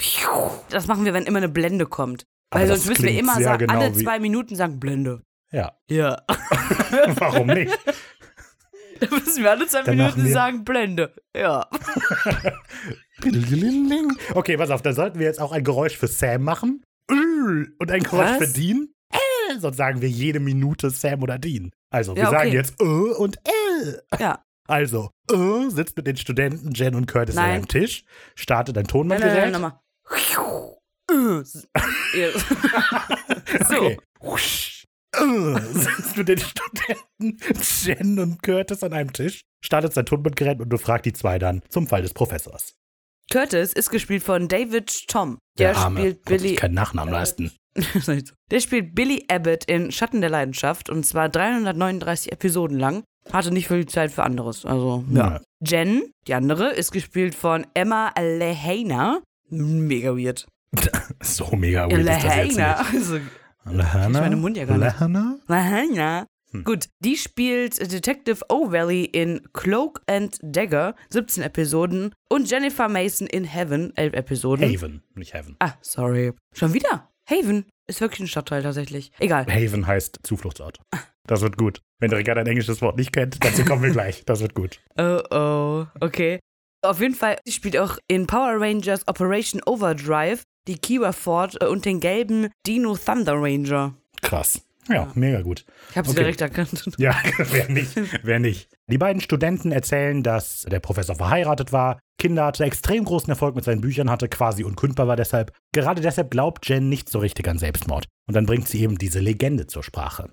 Das machen wir, wenn immer eine Blende kommt. Weil Aber sonst müssen wir immer sagen, genau alle zwei Minuten sagen Blende. Ja, Ja. (laughs) warum nicht? (laughs) Da müssen wir alle zwei Dann Minuten sagen Blende. Ja. Okay, pass auf, dann sollten wir jetzt auch ein Geräusch für Sam machen. Und ein Geräusch Was? für Dean. Äh, Sonst sagen wir jede Minute Sam oder Dean. Also, wir Ja, okay. sagen jetzt und äh. Ja. Also, äh sitzt mit den Studenten Jen und Curtis an Nein. einem Tisch, startet ein Nein, nein, nein, Tonbandgerät. nochmal. Ja. (laughs) So. Okay. Äh, sitzt mit den Studenten Jen und Curtis an einem Tisch, startet sein Tonbandgerät und befragt die zwei dann zum Fall des Professors. Curtis ist gespielt von David Tom. Der, Der Arme spielt Billy. keinen Nachnamen leisten. (laughs) Der spielt Billy Abbott in Schatten der Leidenschaft und zwar 339 Episoden lang. Hatte nicht viel Zeit für anderes. Also, ja. Ja. Jen, die andere, ist gespielt von Emma Lehana. Mega weird. (laughs) So mega weird Lehana. (laughs) Also, Lehana? Ich meinen Mund ja gar nicht. Lehana? Lehana. Hm. Gut, die spielt Detective O'Valley in Cloak and Dagger, 17 Episoden. Und Jennifer Mason in Heaven, 11 Episoden. Haven, nicht Heaven. Ah, sorry. Schon wieder? Haven ist wirklich ein Stadtteil tatsächlich. Egal. Haven heißt Zufluchtsort. Das wird gut. Wenn Ricarda ein englisches Wort nicht kennt, dazu kommen wir gleich. Das wird gut. (laughs) Oh oh, okay. Auf jeden Fall sie spielt auch in Power Rangers Operation Overdrive die Kiwa Ford äh, und den gelben Dino Thunder Ranger. Krass. Ja, mega gut. Ich habe sie Okay. direkt erkannt. (laughs) Ja, wer nicht, wer nicht. Die beiden Studenten erzählen, dass der Professor verheiratet war, Kinder hatte, extrem großen Erfolg mit seinen Büchern hatte, quasi unkündbar war deshalb. Gerade deshalb glaubt Jen nicht so richtig an Selbstmord. Und dann bringt sie eben diese Legende zur Sprache.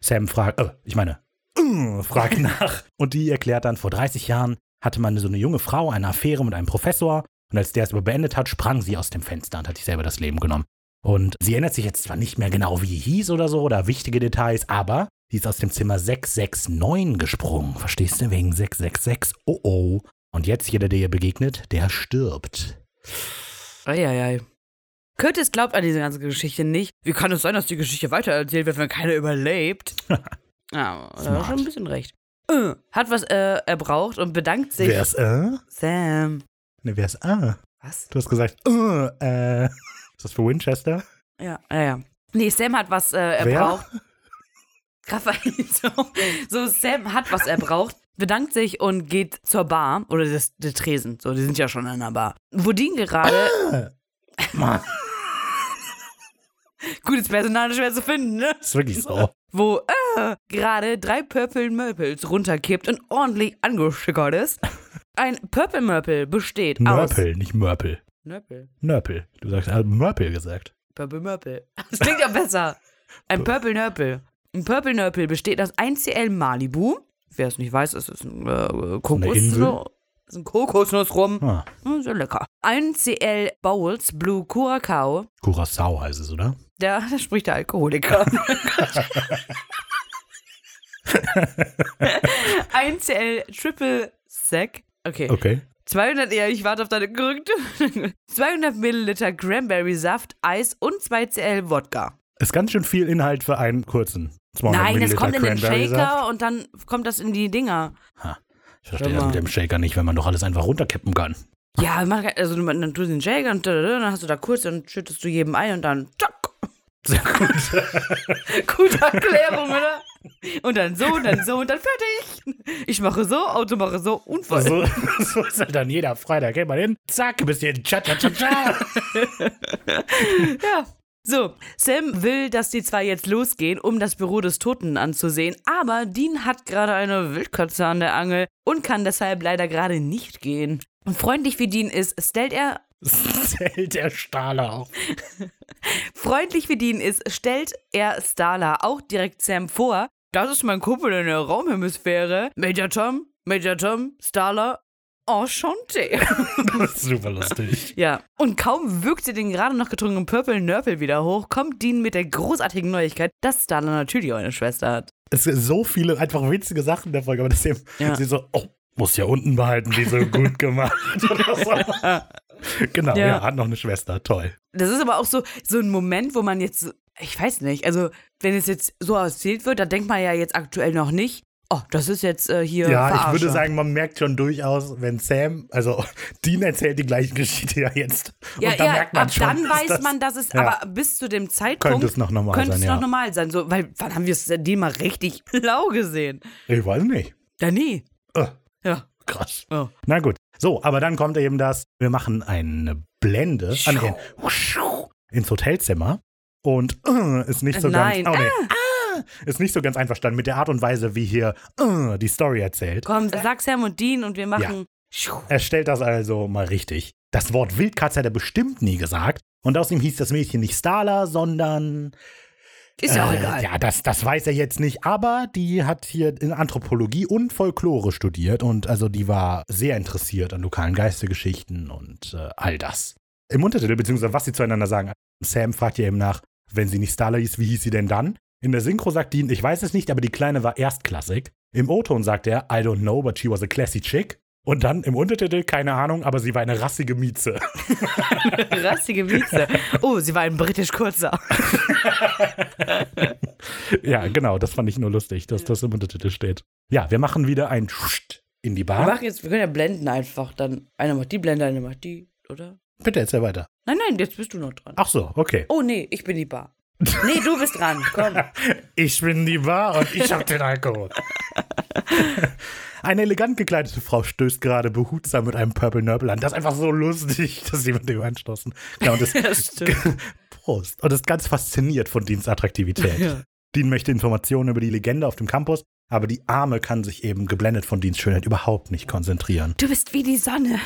Sam fragt, äh, ich meine, äh, fragt (laughs) nach. Und die erklärt dann, vor 30 Jahren hatte man so eine junge Frau eine Affäre mit einem Professor. Und als der es aber beendet hat, sprang sie aus dem Fenster und hat sich selber das Leben genommen. Und sie erinnert sich jetzt zwar nicht mehr genau, wie hieß oder so, oder wichtige Details, aber sie ist aus dem Zimmer 669 gesprungen. Verstehst du? Wegen 666. Oh oh. Und jetzt jeder, der ihr begegnet, der stirbt. Eieiei. Curtis glaubt an diese ganze Geschichte nicht. Wie kann es sein, dass die Geschichte weitererzählt wird, wenn keiner überlebt? (laughs) ja, da hat schon ein bisschen recht. Äh, hat was äh, er braucht und bedankt sich. Wer ist äh? Sam. Ne, wer ist äh? Was? Du hast gesagt, äh, äh. Ist das für Winchester? Ja, ja, ja. Nee, Sam hat was äh, er Wer? braucht. Raphael, so, so, Sam hat was er braucht, bedankt sich und geht zur Bar oder der Tresen. So, die sind ja schon in einer Bar. Wo die gerade. Mann, Gutes Personal ist schwer zu finden, ne? ist wirklich so. Wo äh, gerade drei Purple Mörpels runterkippt und ordentlich angeschickert ist. Ein Purple Mörpel besteht aus. Mörpel, nicht Mörpel. Nörpel. Nörpel. Du sagst, äh, Mörpel gesagt. Purple Mörpel. Das klingt ja besser. Ein Purple Nörpel. Ein Purple Nörpel besteht aus 1CL Malibu. Wer es nicht weiß, es ist ein äh, Kokos. Insel? So, ist ein Kokosnussrum. Ah, Hm, Sehr lecker. 1CL Bowls Blue Curacao. Curacao heißt es, oder? Da, da spricht der Alkoholiker. (laughs) 1CL (laughs) Triple Sec. Okay. Okay. 200, ja, ich warte auf deine Korrektur. (laughs) 200 Milliliter Cranberry Saft, Eis und 2 CL Wodka. Ist ganz schön viel Inhalt für einen kurzen. 200 Nein, das Milliliter kommt in den Cranberry-Saft. Shaker und dann kommt das in die Dinger. Ich verstehe das mit dem Shaker nicht, wenn man doch alles einfach runterkippen kann. Ja, also dann tust du den Shaker und dann hast du da kurz, dann schüttest du jedem ein und dann tschack. Sehr gut. (laughs) Gute Erklärung, oder? Und dann so und dann so und dann fertig. Ich mache so, Auto mache so, Unfall. so, (laughs) so ist halt dann jeder Freitag. Geht mal hin, zack, bist hier cha cha cha cha. Ja. So, Sam will, dass die zwei jetzt losgehen, um das Büro des Toten anzusehen, aber Dean hat gerade eine Wildkatze an der Angel und kann deshalb leider gerade nicht gehen. Und freundlich wie Dean ist, stellt er (laughs) Zählt der Stahler auf. freundlich wie Dean ist, stellt er Starla auch direkt Sam vor das ist mein Kumpel in der Raumhemisphäre. Major Tom, Major Tom, Starla, Enchanté. (laughs) Super lustig. ja, und kaum wirkt sie den gerade noch getrunkenen Purple Nörpel wieder hoch, kommt Dean mit der großartigen Neuigkeit, dass Starla natürlich auch eine Schwester hat. Es sind so viele einfach witzige Sachen in der Folge, aber das ist eben, Ja. sie so, oh, muss ja unten behalten, die so gut (laughs) gemacht. (laughs) Genau, ja. Ja. hat noch eine Schwester, toll. Das ist aber auch so, so ein Moment, wo man jetzt, ich weiß nicht, also wenn es jetzt so erzählt wird, da denkt man ja jetzt aktuell noch nicht, oh, das ist jetzt äh, hier Ja, ich Verarsche. würde sagen, man merkt schon durchaus, wenn Sam, also (laughs) Dean erzählt die gleiche Geschichte ja jetzt. Ja, und da ja, merkt man ab schon, dann weiß das- man, dass es, Ja. aber bis zu dem Zeitpunkt Könnte es noch normal könnte sein, es ja. noch normal sein. So, weil wann haben wir es denn mal richtig (laughs) blau gesehen? Ich weiß nicht. Da nie. Äh, Ja. krass. Oh. Na gut. So, aber dann kommt eben das, wir machen eine Blende ah, nee, ins Hotelzimmer und äh, ist nicht so Nein. ganz. Oh, nee. Ah, ist nicht so ganz einverstanden mit der Art und Weise, wie hier äh, die Story erzählt. Komm, sag Sam und Dean und wir machen. Er stellt das also mal richtig. Das Wort Wildkatze hat er bestimmt nie gesagt. Und außerdem hieß das Mädchen nicht Starla, sondern. Ist ja auch äh, egal. Ja, das, das weiß er jetzt nicht. Aber die hat hier in Anthropologie und Folklore studiert. Und also die war sehr interessiert an lokalen Geistergeschichten und äh, all das. Im Untertitel, beziehungsweise was sie zueinander sagen. Sam fragt ja eben nach, wenn sie nicht Starla hieß, wie hieß sie denn dann? In der Synchro sagt Dean, ich weiß es nicht, aber die Kleine war erstklassig. Im O-Ton sagt er, I don't know, but she was a classy chick. Und dann im Untertitel, keine Ahnung, aber sie war eine rassige Mieze. (laughs) Rassige Mieze. Oh, sie war ein britisch kurzer. (laughs) ja, genau, das fand ich nur lustig, dass das im Untertitel steht. Ja, wir machen wieder ein Scht in die Wir Bar. machen jetzt, wir können ja blenden einfach. Dann einer macht die Blende, einer macht die, oder? Bitte erzähl weiter. Nein, nein, jetzt bist du noch dran. Ach so, okay. Oh nee, ich bin die Bar. Nee, du bist dran. Komm. (laughs) Ich bin die Bar und ich hab den Alkohol. Eine elegant gekleidete Frau stößt gerade behutsam mit einem Purple Nurple an. Das ist einfach so lustig, (laughs) dass sie mit dem anstoßen. Ja, und das, (laughs) Ja. (laughs) Prost. Und ist ganz fasziniert von Deans Attraktivität. Ja. Dean möchte Informationen über die Legende auf dem Campus, aber die Arme kann sich eben geblendet von Deans Schönheit überhaupt nicht konzentrieren. Du bist wie die Sonne.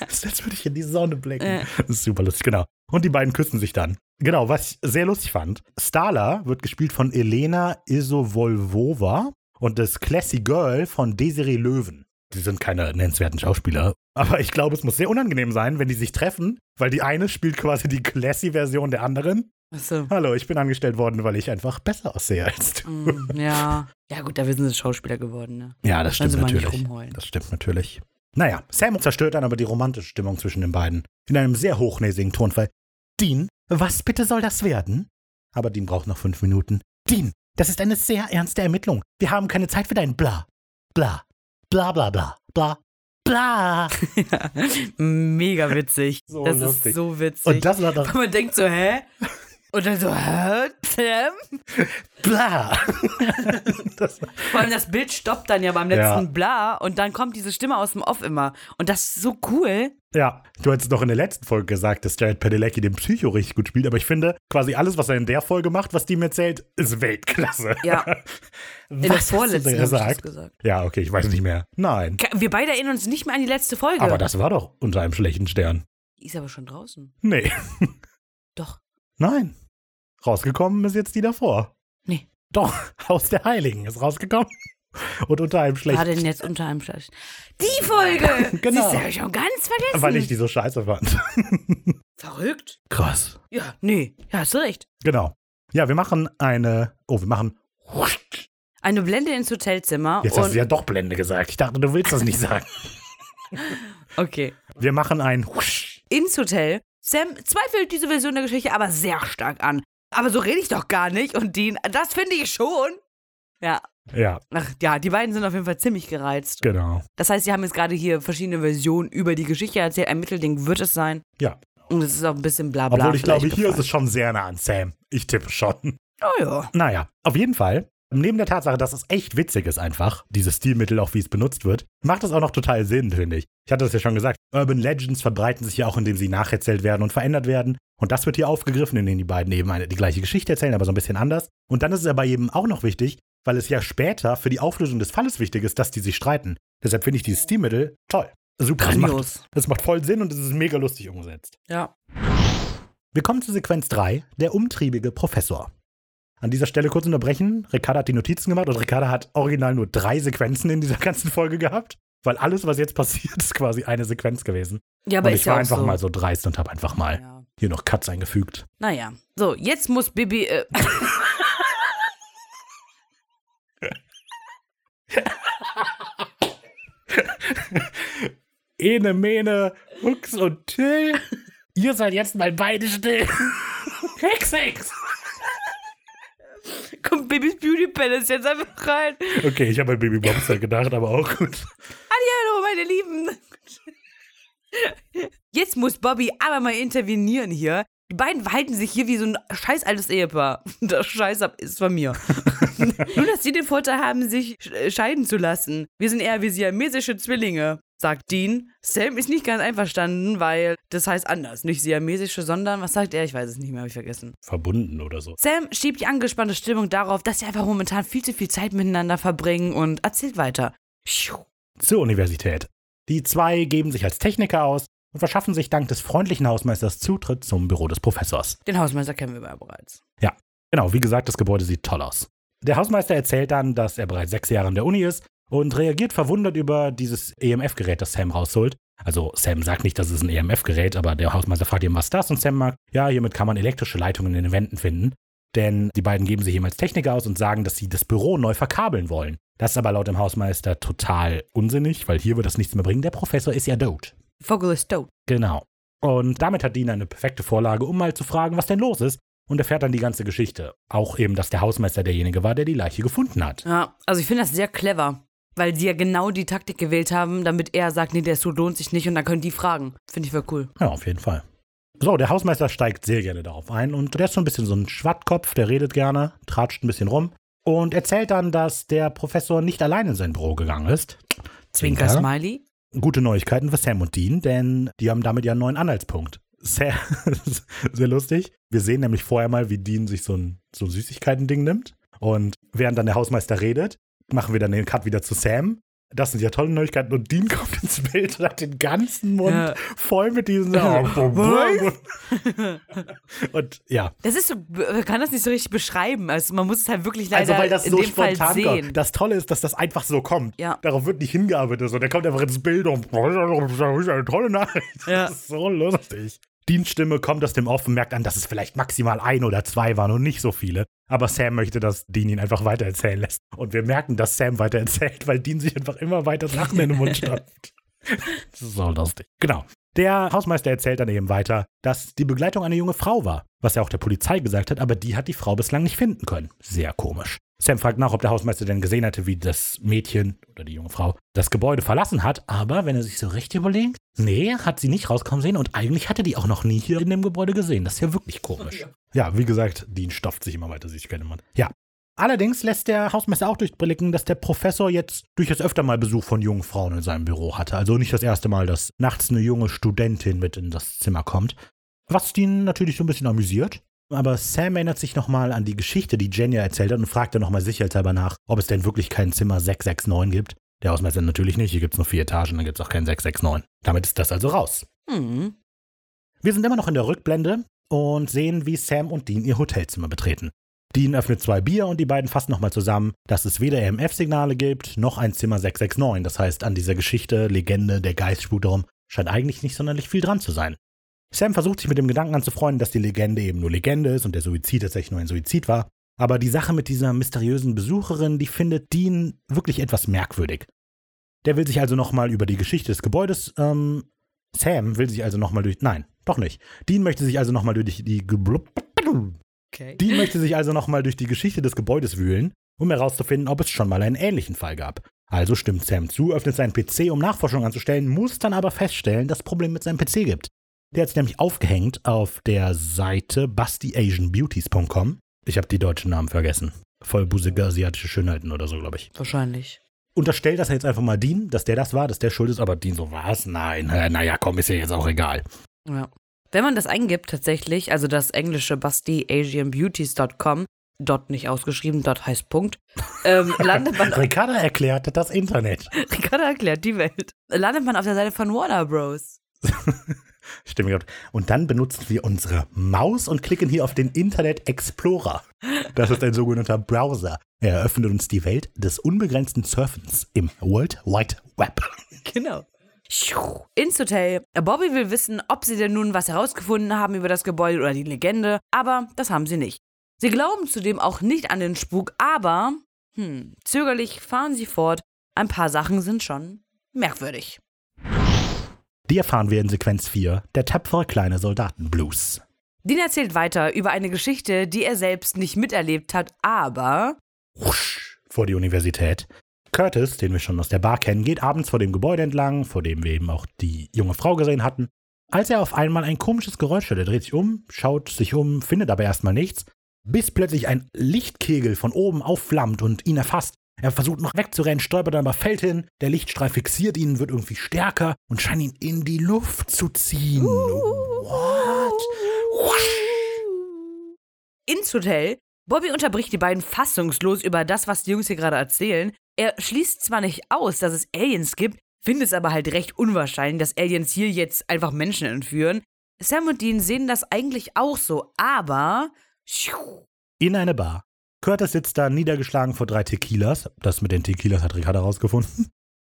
Als würde ich in die Sonne blicken. Ja. Das ist super lustig, genau. Und die beiden küssen sich dann. Genau, was ich sehr lustig fand. Starla wird gespielt von Elena Isovolvova und das Classy Girl von Desiree Löwen. Die sind keine nennenswerten Schauspieler. Aber ich glaube, es muss sehr unangenehm sein, wenn die sich treffen, weil die eine spielt quasi die Classy-Version der anderen. Achso. Hallo, ich bin angestellt worden, weil ich einfach besser aussehe als du. Mm, ja. Ja, gut, da sind sie Schauspieler geworden, ne? Ja, das stimmt natürlich. Das stimmt natürlich. Naja, Sam zerstört dann aber die romantische Stimmung zwischen den beiden. In einem sehr hochnäsigen Tonfall. Dean, was bitte soll das werden? Aber Dean braucht noch fünf Minuten. Dean, das ist eine sehr ernste Ermittlung. Wir haben keine Zeit für dein Bla. Bla. Bla bla bla. Bla. Bla. (laughs) Mega witzig. (laughs) So das lustig. ist so witzig. Und das war doch Und man denkt so, hä? Und dann so, hä? Sam? (laughs) Bla. das, Vor allem das Bild stoppt dann ja beim letzten Ja. Bla und dann kommt diese Stimme aus dem Off immer. Und das ist so cool. Ja, du hattest doch in der letzten Folge gesagt, dass Jared Padalecki den Psycho richtig gut spielt, aber ich finde, quasi alles, was er in der Folge macht, was die mir erzählt, ist Weltklasse. Ja. (laughs) In der hast vorletzten das gesagt? gesagt. Ja, okay, ich weiß nicht mehr. Nein. Wir beide erinnern uns nicht mehr an die letzte Folge. Aber das war doch unter einem schlechten Stern. Die ist aber schon draußen. Nee. (laughs) Doch. Nein. Rausgekommen ist jetzt die davor. Nee. Doch, (laughs) Haus der Heiligen ist rausgekommen. Und unter einem War schlechten denn jetzt unter einem Schlecht? Die Folge! (laughs) Genau. Siehst du, hab ich schon ganz vergessen. Weil ich die so scheiße fand. (laughs) Verrückt. Krass. Ja, nee. Ja, hast du recht. Genau. Ja, wir machen eine. Oh, wir machen. Eine Blende ins Hotelzimmer. Jetzt und, hast du ja doch Blende gesagt. Ich dachte, du willst das nicht sagen. (laughs) Okay. Wir machen ein. Ins Hotel. Sam zweifelt diese Version der Geschichte aber sehr stark an. Aber so rede ich doch gar nicht. Und Dean, das finde ich schon. Ja. Ja, Ach ja, die beiden sind auf jeden Fall ziemlich gereizt. genau. Das heißt, sie haben jetzt gerade hier verschiedene Versionen über die Geschichte erzählt. Ein Mittelding wird es sein. Ja. Und es ist auch ein bisschen bla bla. Obwohl ich glaube, hier ist es schon sehr nah an Sam. Ich tippe schon. Oh ja. Naja, auf jeden Fall. Neben der Tatsache, dass es echt witzig ist einfach, dieses Stilmittel, auch wie es benutzt wird, macht es auch noch total Sinn, finde ich. Ich hatte das ja schon gesagt, Urban Legends verbreiten sich ja auch, indem sie nacherzählt werden und verändert werden. Und das wird hier aufgegriffen, indem die beiden eben eine, die gleiche Geschichte erzählen, aber so ein bisschen anders. Und dann ist es aber eben auch noch wichtig, weil es ja später für die Auflösung des Falles wichtig ist, dass die sich streiten. Deshalb finde ich dieses Stilmittel toll. Super. Das macht, das macht voll Sinn und es ist mega lustig umgesetzt. Ja. Wir kommen zu Sequenz 3, der umtriebige Professor. An dieser Stelle kurz unterbrechen. Ricarda hat die Notizen gemacht und Ricarda hat original nur drei Sequenzen in dieser (laughs) ganzen Folge gehabt. Weil alles, was jetzt passiert, (laughs) ist quasi eine Sequenz gewesen. Ja, aber und ich ja war auch einfach so. mal so dreist und habe einfach mal Ja. hier noch Cuts eingefügt. Naja, so, jetzt muss Bibi. Äh, (laughs) (laughs) Ene, Mene, Hux und Till. Ihr seid jetzt mal beide still. (laughs) Hex, Hex. kommt Bibis Beauty Palace jetzt einfach rein. Okay, ich habe an Baby Monster gedacht, aber auch gut. Hallo, meine Lieben. Jetzt muss Bobby aber mal intervenieren hier. Die beiden verhalten sich hier wie so ein scheiß altes Ehepaar. Das Scheiß ist von mir. (laughs) Nur, dass sie den Vorteil haben, sich sch- scheiden zu lassen. Wir sind eher wie siamesische Zwillinge, sagt Dean. Sam ist nicht ganz einverstanden, weil das heißt anders. Nicht siamesische, sondern, was sagt er? Ich weiß es nicht mehr, habe ich vergessen. Verbunden oder so. Sam schiebt die angespannte Stimmung darauf, dass sie einfach momentan viel zu viel Zeit miteinander verbringen und erzählt weiter. Pschuh. Zur Universität. Die zwei geben sich als Techniker aus und verschaffen sich dank des freundlichen Hausmeisters Zutritt zum Büro des Professors. Den Hausmeister kennen wir ja bereits. Genau, wie gesagt, das Gebäude sieht toll aus. Der Hausmeister erzählt dann, dass er bereits sechs Jahre an der Uni ist und reagiert verwundert über dieses EMF-Gerät, das Sam rausholt. Also Sam sagt nicht, dass es ein EMF-Gerät, aber der Hausmeister fragt ihn, was das? Und Sam sagt, ja, hiermit kann man elektrische Leitungen in den Wänden finden. Denn die beiden geben sich ihm als Techniker aus und sagen, dass sie das Büro neu verkabeln wollen. Das ist aber laut dem Hausmeister total unsinnig, weil hier wird das nichts mehr bringen. Der Professor ist ja tot. Vogel ist tot. Genau. Und damit hat Dean eine perfekte Vorlage, um mal zu fragen, was denn los ist. Und erfährt dann die ganze Geschichte. Auch eben, dass der Hausmeister derjenige war, der die Leiche gefunden hat. Ja, also ich finde das sehr clever, weil sie ja genau die Taktik gewählt haben, damit er sagt, nee, der Suit lohnt sich nicht und dann können die fragen. Finde ich voll cool. Ja, auf jeden Fall. So, der Hausmeister steigt sehr gerne darauf ein und der ist so ein bisschen so ein Schwattkopf, der redet gerne, tratscht ein bisschen rum und erzählt dann, dass der Professor nicht allein in sein Büro gegangen ist. Zwinker Smiley. Gute Neuigkeiten für Sam und Dean, denn die haben damit ja einen neuen Anhaltspunkt. Sehr, (laughs) sehr lustig. Wir sehen nämlich vorher mal, wie Dean sich so ein, so ein Süßigkeiten-Ding nimmt. Und während dann der Hausmeister redet, machen wir dann den Cut wieder zu Sam. Das sind ja tolle Neuigkeiten. Und Dean kommt ins Bild und hat den ganzen Mund Ja. voll mit diesen. (laughs) (laughs) und ja. Das ist so, man kann das nicht so richtig beschreiben. Also man muss es halt wirklich leider Also, weil das in so dem Fall spontan sehen. kommt. Das Tolle ist, dass das einfach so kommt. Ja. Darauf wird nicht hingearbeitet. So. Der kommt einfach ins Bild und das ist eine tolle Nachricht. Ja. Das ist so lustig. Deans Stimme kommt aus dem Off und merkt an, dass es vielleicht maximal ein oder zwei waren und nicht so viele. Aber Sam möchte, dass Dean ihn einfach weitererzählen lässt. Und wir merken, dass Sam weitererzählt, weil Dean sich einfach immer weiter Sachen in den Mund (laughs) stopft. Das ist so lustig. Genau. Der Hausmeister erzählt dann eben weiter, dass die Begleitung eine junge Frau war, was er auch der Polizei gesagt hat, aber die hat die Frau bislang nicht finden können. Sehr komisch. Sam fragt nach, ob der Hausmeister denn gesehen hatte, wie das Mädchen oder die junge Frau das Gebäude verlassen hat, aber wenn er sich so recht überlegt, nee, hat sie nicht rauskommen sehen und eigentlich hatte die auch noch nie hier in dem Gebäude gesehen. Das ist ja wirklich komisch. Ja, wie gesagt, Dean stopft sich immer weiter, sich kennt man. Ja. Allerdings lässt der Hausmeister auch durchblicken, dass der Professor jetzt durchaus öfter mal Besuch von jungen Frauen in seinem Büro hatte. Also nicht das erste Mal, dass nachts eine junge Studentin mit in das Zimmer kommt. Was Dean natürlich so ein bisschen amüsiert. Aber Sam erinnert sich nochmal an die Geschichte, die Jenya erzählt hat und fragt dann nochmal sicherheitshalber nach, ob es denn wirklich kein Zimmer 669 gibt. Der Hausmeister natürlich nicht, hier gibt es nur vier Etagen, dann gibt es auch kein 669. Damit ist das also raus. Hm. Wir sind immer noch in der Rückblende und sehen, wie Sam und Dean ihr Hotelzimmer betreten. Dean öffnet zwei Bier und die beiden fassen nochmal zusammen, dass es weder EMF-Signale gibt, noch ein Zimmer 669. Das heißt, an dieser Geschichte, Legende, der Geist spukt darum, scheint eigentlich nicht sonderlich viel dran zu sein. Sam versucht sich mit dem Gedanken anzufreunden, dass die Legende eben nur Legende ist und der Suizid tatsächlich nur ein Suizid war. Aber die Sache mit dieser mysteriösen Besucherin, die findet Dean wirklich etwas merkwürdig. Der will sich also nochmal über die Geschichte des Gebäudes, ähm, Sam will sich also nochmal durch, nein, doch nicht. Dean möchte sich also nochmal durch die, Okay. Dean möchte sich also nochmal durch die Geschichte des Gebäudes wühlen, um herauszufinden, ob es schon mal einen ähnlichen Fall gab. Also stimmt Sam zu, öffnet seinen PC, um Nachforschung anzustellen, muss dann aber feststellen, dass es Probleme mit seinem PC gibt. Der hat es nämlich aufgehängt auf der Seite bustyasianbeauties.com. Ich habe die deutschen Namen vergessen. Vollbusige asiatische Schönheiten oder so, glaube ich. Wahrscheinlich. Unterstellt das jetzt einfach mal Dean, dass der das war, dass der schuld ist, aber Dean so, was? Nein, naja, komm, ist ja jetzt auch egal. Ja. Wenn man das eingibt tatsächlich, also das englische bustyasianbeauties.com, dot nicht ausgeschrieben, dot heißt Punkt, ähm, (laughs) landet man, Ricarda erklärt das Internet. (laughs) Ricardo erklärt die Welt, landet man auf der Seite von Warner Bros. (laughs) Stimmt. Und dann benutzen wir unsere Maus und klicken hier auf den Internet Explorer. Das ist ein sogenannter Browser. Er eröffnet uns die Welt des unbegrenzten Surfens im World Wide Web. Genau. Ins Hotel. Bobby will wissen, ob sie denn nun was herausgefunden haben über das Gebäude oder die Legende, aber das haben sie nicht. Sie glauben zudem auch nicht an den Spuk, aber, hm, zögerlich fahren sie fort. Ein paar Sachen sind schon merkwürdig. Die erfahren wir in Sequenz 4, der tapfere kleine Soldatenblues. Dean erzählt weiter über eine Geschichte, die er selbst nicht miterlebt hat, aber Husch, vor die Universität. Curtis, den wir schon aus der Bar kennen, geht abends vor dem Gebäude entlang, vor dem wir eben auch die junge Frau gesehen hatten. Als er auf einmal ein komisches Geräusch hört, er dreht sich um, schaut sich um, findet aber erstmal nichts, bis plötzlich ein Lichtkegel von oben aufflammt und ihn erfasst. Er versucht noch wegzurennen, stolpert dann aber fällt hin. Der Lichtstrahl fixiert ihn, wird irgendwie stärker und scheint ihn in die Luft zu ziehen. What? ins Hotel. Bobby unterbricht die beiden fassungslos über das, was die Jungs hier gerade erzählen. Er schließt zwar nicht aus, dass es Aliens gibt, findet es aber halt recht unwahrscheinlich, dass Aliens hier jetzt einfach Menschen entführen. Sam und Dean sehen das eigentlich auch so, aber. In eine Bar. Curtis sitzt da niedergeschlagen vor drei Tequilas. Das mit den Tequilas hat Ricardo herausgefunden.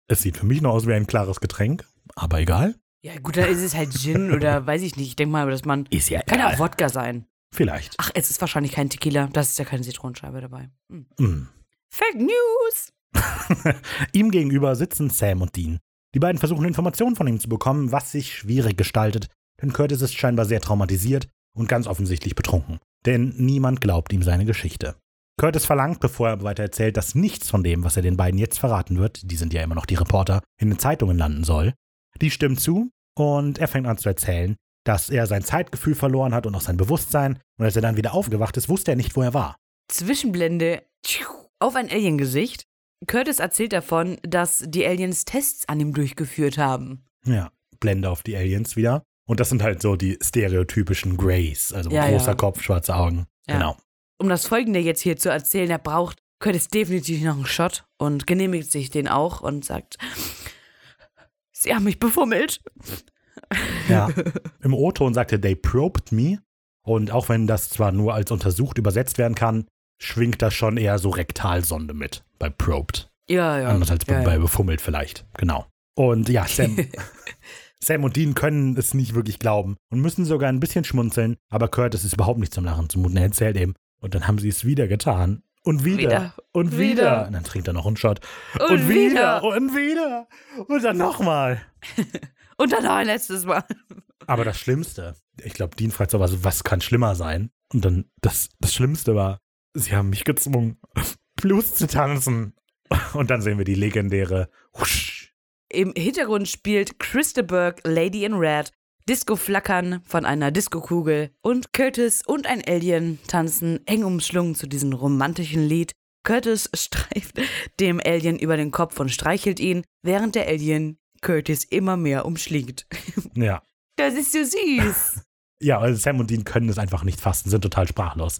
Es sieht für mich noch aus wie ein klares Getränk, aber egal. Ja, gut, da ist es halt Gin (laughs) oder weiß ich nicht. Ich denke mal, dass man. Ist ja Kann egal. auch Wodka sein. Vielleicht. Ach, es ist wahrscheinlich kein Tequila. Das ist ja keine Zitronenscheibe dabei. Hm. Mm. Fake News! (laughs) ihm gegenüber sitzen Sam und Dean. Die beiden versuchen Informationen von ihm zu bekommen, was sich schwierig gestaltet, denn Curtis ist scheinbar sehr traumatisiert und ganz offensichtlich betrunken. Denn niemand glaubt ihm seine Geschichte. Curtis verlangt, bevor er weiter erzählt, dass nichts von dem, was er den beiden jetzt verraten wird, die sind ja immer noch die Reporter, in den Zeitungen landen soll. Die stimmt zu und er fängt an zu erzählen, dass er sein Zeitgefühl verloren hat und auch sein Bewusstsein. Und als er dann wieder aufgewacht ist, wusste er nicht, wo er war. Zwischenblende auf ein Alien-Gesicht. Curtis erzählt davon, dass die Aliens Tests an ihm durchgeführt haben. Ja, Blende auf die Aliens wieder. Und das sind halt so die stereotypischen Greys, also Ja, großer ja. Kopf, schwarze Augen. Ja. Genau. Um das Folgende jetzt hier zu erzählen, er braucht Curtis definitiv noch einen Shot und genehmigt sich den auch und sagt, Sie haben mich befummelt. Ja. Im O-Ton sagt er, they probed me. Und auch wenn das zwar nur als untersucht übersetzt werden kann, schwingt das schon eher so Rektalsonde mit bei probed. Ja, ja. Anders als ja, bei ja. befummelt vielleicht. Genau. Und ja, Sam, (laughs) Sam und Dean können es nicht wirklich glauben und müssen sogar ein bisschen schmunzeln, aber Curtis ist überhaupt nicht zum Lachen zumuten. Er erzählt eben. Und dann haben sie es wieder getan. Und wieder. Wieder. Und wieder. Wieder. Und dann trinkt er noch einen Shot. Und wieder. Und wieder. Und dann nochmal. (laughs) Und dann noch ein letztes Mal. Aber das Schlimmste, ich glaube, Dean fragt so was, was kann schlimmer sein? Und dann, das, das Schlimmste war, sie haben mich gezwungen, (laughs) Blues zu tanzen. Und dann sehen wir die legendäre Husch. Im Hintergrund spielt Krista Burke Lady in Red, Disco-Flackern von einer Disco-Kugel und Curtis und ein Alien tanzen eng umschlungen zu diesem romantischen Lied. Curtis (laughs) streift dem Alien über den Kopf und streichelt ihn, während der Alien Curtis immer mehr umschlingt. (laughs) Ja. Das ist so süß. (laughs) Ja, also Sam und Dean können es einfach nicht fassen, sind total sprachlos.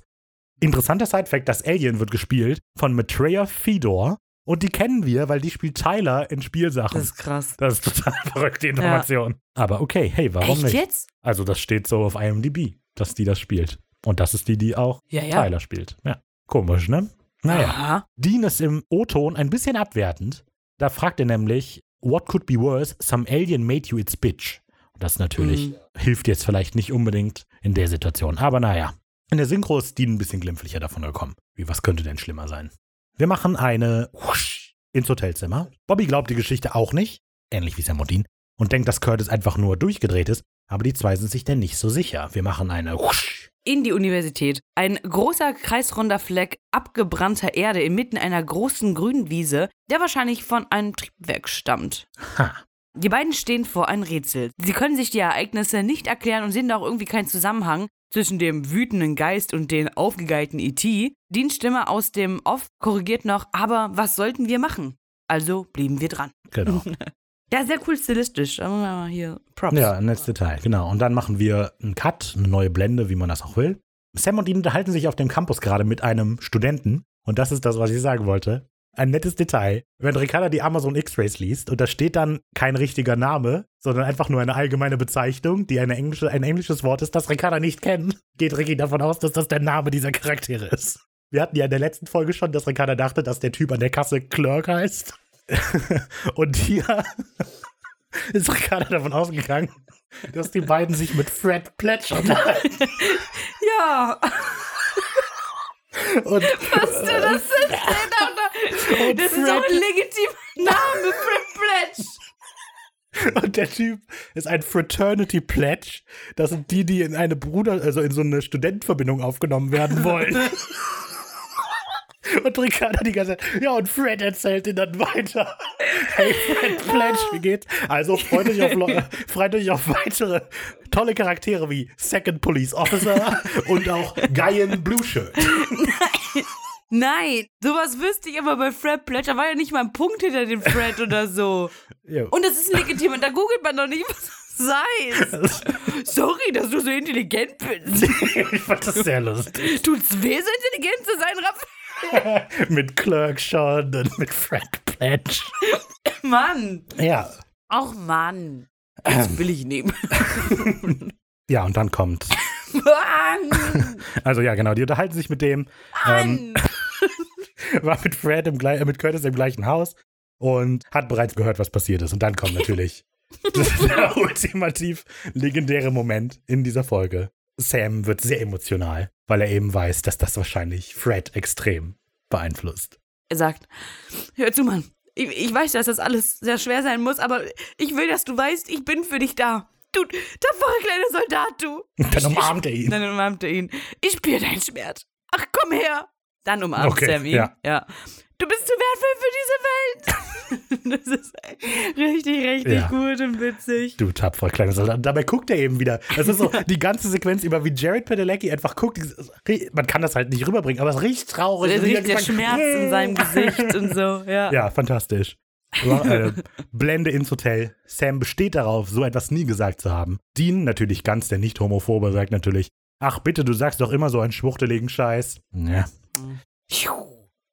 Interessanter Sidefact, das Alien wird gespielt von Maitreya Fedor. Und die kennen wir, weil die spielt Tyler in Spielsachen. Das ist krass. Das ist total (laughs) verrückte Information. Aber okay, hey, warum Echt nicht? jetzt? Also das steht so auf IMDb, dass die das spielt. Und das ist die, die auch Ja, ja. Tyler spielt. Ja. Komisch, ne? Naja. Aha. Dean ist im O-Ton ein bisschen abwertend. Da fragt er nämlich, what could be worse? Some alien made you its bitch. Und das natürlich Mhm. hilft jetzt vielleicht nicht unbedingt in der Situation. Aber naja. In der Synchro ist Dean ein bisschen glimpflicher davon gekommen. Wie, was könnte denn schlimmer sein? Wir machen eine Husch ins Hotelzimmer. Bobby glaubt die Geschichte auch nicht, ähnlich wie Sam und Dean, und denkt, dass Curtis einfach nur durchgedreht ist. Aber die zwei sind sich denn nicht so sicher. Wir machen eine Husch. in die Universität. Ein großer kreisrunder Fleck abgebrannter Erde inmitten einer großen grünen Wiese, der wahrscheinlich von einem Triebwerk stammt. Ha. Die beiden stehen vor einem Rätsel. Sie können sich die Ereignisse nicht erklären und sehen auch irgendwie keinen Zusammenhang zwischen dem wütenden Geist und den aufgegeilten E.T. Deans Stimme aus dem Off korrigiert noch, aber was sollten wir machen? Also blieben wir dran. Genau. (laughs) Ja, sehr cool stilistisch. Da hier Props. Ja, ein letztes Detail, genau. Und dann machen wir einen Cut, eine neue Blende, wie man das auch will. Sam und Dean unterhalten sich auf dem Campus gerade mit einem Studenten. Und das ist das, was ich sagen wollte. Ein nettes Detail. Wenn Ricarda die Amazon X-Rays liest und da steht dann kein richtiger Name, sondern einfach nur eine allgemeine Bezeichnung, die eine englische, ein englisches Wort ist, das Ricarda nicht kennt, geht Ricky davon aus, dass das der Name dieser Charaktere ist. Wir hatten ja in der letzten Folge schon, dass Ricarda dachte, dass der Typ an der Kasse Clerk heißt. (laughs) Und hier (laughs) ist Ricarda davon ausgegangen, dass die beiden sich mit Fred Pletch unterhalten. (laughs) Ja. Und, Was du das Alter? Und, Das ist doch Fred, ein legitimer Name, Fred Pledge. (laughs) und der Typ ist ein Fraternity Pledge. Das sind die, die in eine Bruder, also in so eine Studentenverbindung aufgenommen werden wollen. (laughs) Und Ricarda die ganze Zeit, ja, und Fred erzählt ihn dann weiter. Hey, Fred Pledge, wie geht's? Also freut euch auf, (laughs) freut euch auf weitere tolle Charaktere wie Second Police Officer und auch Guyan Blue Shirt. Nein, sowas wüsste ich aber bei Fred Pledge. Da war ja nicht mal ein Punkt hinter dem Fred oder so. (laughs) Und das ist legitim. Und da googelt man doch nicht, was das heißt. (laughs) Sorry, dass du so intelligent bist. (laughs) ich fand das sehr lustig. Tut's weh, so intelligent zu sein, Raphael? mit Clerk schon und mit Fred Pledge. (coughs) Mann. Ja. Ach, Mann. (coughs) Das will ich nehmen. Ja, und dann kommt. (laughs) Also ja, genau, die unterhalten sich mit dem. Ähm, (laughs) war mit Fred im gleichen, mit Curtis im gleichen Haus und hat bereits gehört, was passiert ist. Und dann kommt natürlich (laughs) der ultimativ legendäre Moment in dieser Folge. Sam wird sehr emotional, weil er eben weiß, dass das wahrscheinlich Fred extrem beeinflusst. Er sagt, hör zu, Mann. Ich, ich weiß, dass das alles sehr schwer sein muss, aber ich will, dass du weißt, ich bin für dich da. Du tapferer kleiner Soldat, du. Dann umarmt er ihn. Dann umarmt er ihn. Ich spüre deinen Schmerz. Ach, komm her. Dann umarmt Okay, Sam ihn. ja. ja. Du bist zu wertvoll für diese Welt. (laughs) das ist richtig, richtig Ja. gut und witzig. Du tapferer kleiner Soldat. Dabei guckt er eben wieder. Das ist so (laughs) die ganze Sequenz über, wie Jared Padalecki einfach guckt. Man kann das halt nicht rüberbringen, aber es riecht traurig. Und riecht der Schmerz in seinem (laughs) Gesicht und so. Ja. Ja, fantastisch. Äh, Blende ins Hotel. Sam besteht darauf, so etwas nie gesagt zu haben. Dean, natürlich ganz der Nicht-Homophobe, sagt natürlich, ach bitte, du sagst doch immer so einen schwuchteligen Scheiß. Ja.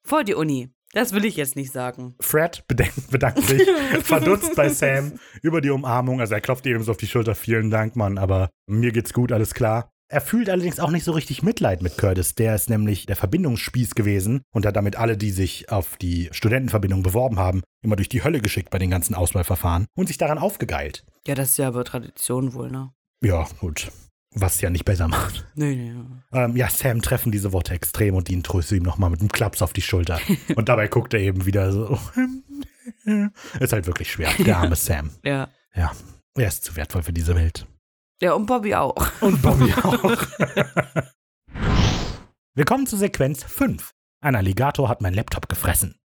Vor die Uni. Das will ich jetzt nicht sagen. Fred bedankt sich, (laughs) verdutzt bei Sam über die Umarmung. Also er klopft ihm so auf die Schulter, vielen Dank, Mann, aber mir geht's gut, alles klar. Er fühlt allerdings auch nicht so richtig Mitleid mit Curtis. Der ist nämlich der Verbindungsspieß gewesen und hat damit alle, die sich auf die Studentenverbindung beworben haben, immer durch die Hölle geschickt bei den ganzen Auswahlverfahren und sich daran aufgegeilt. Ja, das ist ja aber Tradition wohl, ne? Ja, gut. Was ja nicht besser macht. Nee, nee. nee. Ähm, ja, Sam treffen diese Worte extrem und Dean tröstet ihm nochmal mit einem Klaps auf die Schulter. (laughs) und dabei guckt er eben wieder so. (laughs) ist halt wirklich schwer, der arme (laughs) Sam. Ja. Ja, er ist zu wertvoll für diese Welt. Ja, und Bobby auch. Und Bobby (laughs) auch. Wir kommen zu Sequenz 5. Ein Alligator hat mein Laptop gefressen.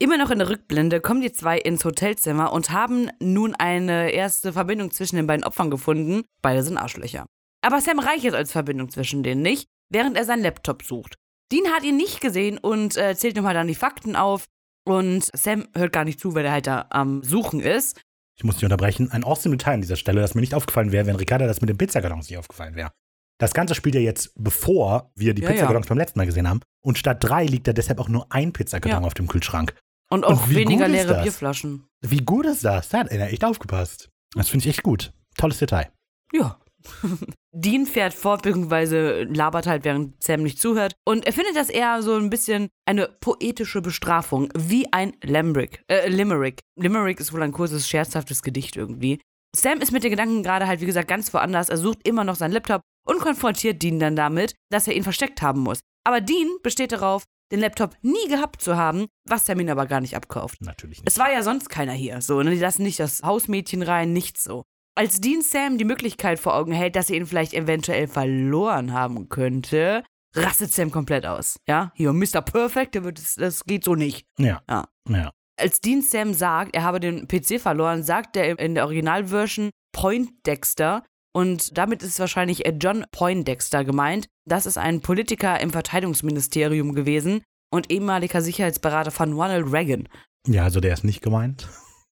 Immer noch in der Rückblende kommen die zwei ins Hotelzimmer und haben nun eine erste Verbindung zwischen den beiden Opfern gefunden. Beide sind Arschlöcher. Aber Sam reicht jetzt als Verbindung zwischen denen nicht, während er seinen Laptop sucht. Dean hat ihn nicht gesehen und äh, zählt nochmal dann die Fakten auf. Und Sam hört gar nicht zu, weil er halt da am Suchen ist. Ich muss dich unterbrechen. Ein awesome Detail an dieser Stelle, das mir nicht aufgefallen wäre, wenn Ricarda das mit den Pizzakartons nicht aufgefallen wäre. Das Ganze spielt ja jetzt, bevor wir die Ja, Pizzakartons beim letzten Mal gesehen haben. Und statt drei liegt da deshalb auch nur ein Pizzakarton Ja. auf dem Kühlschrank. Und auch Und weniger leere das? Bierflaschen. Wie gut ist das? Da hat er echt aufgepasst. Das finde ich echt gut. Tolles Detail. Ja. (laughs) Dean fährt fort, beziehungsweise labert halt, während Sam nicht zuhört. Und er findet das eher so ein bisschen eine poetische Bestrafung, wie ein Limerick. Äh, Limerick. Limerick ist wohl ein kurzes, scherzhaftes Gedicht irgendwie. Sam ist mit den Gedanken gerade halt, wie gesagt, ganz woanders. Er sucht immer noch seinen Laptop und konfrontiert Dean dann damit, dass er ihn versteckt haben muss. Aber Dean besteht darauf, den Laptop nie gehabt zu haben, was Sam ihn aber gar nicht abkauft. Natürlich nicht. Es war ja sonst keiner hier, so, ne? Die lassen nicht das Hausmädchen rein, nichts so. Als Dean Sam die Möglichkeit vor Augen hält, dass er ihn vielleicht eventuell verloren haben könnte, rastet Sam komplett aus. Ja, hier, Mr. Perfect, der wird, es- das geht so nicht. Ja. Ja. Ja. Als Dean Sam sagt, er habe den PC verloren, sagt er in der Originalversion Poindexter. Und damit ist wahrscheinlich John Poindexter gemeint. Das ist ein Politiker im Verteidigungsministerium gewesen und ehemaliger Sicherheitsberater von Ronald Reagan. Ja, also der ist nicht gemeint.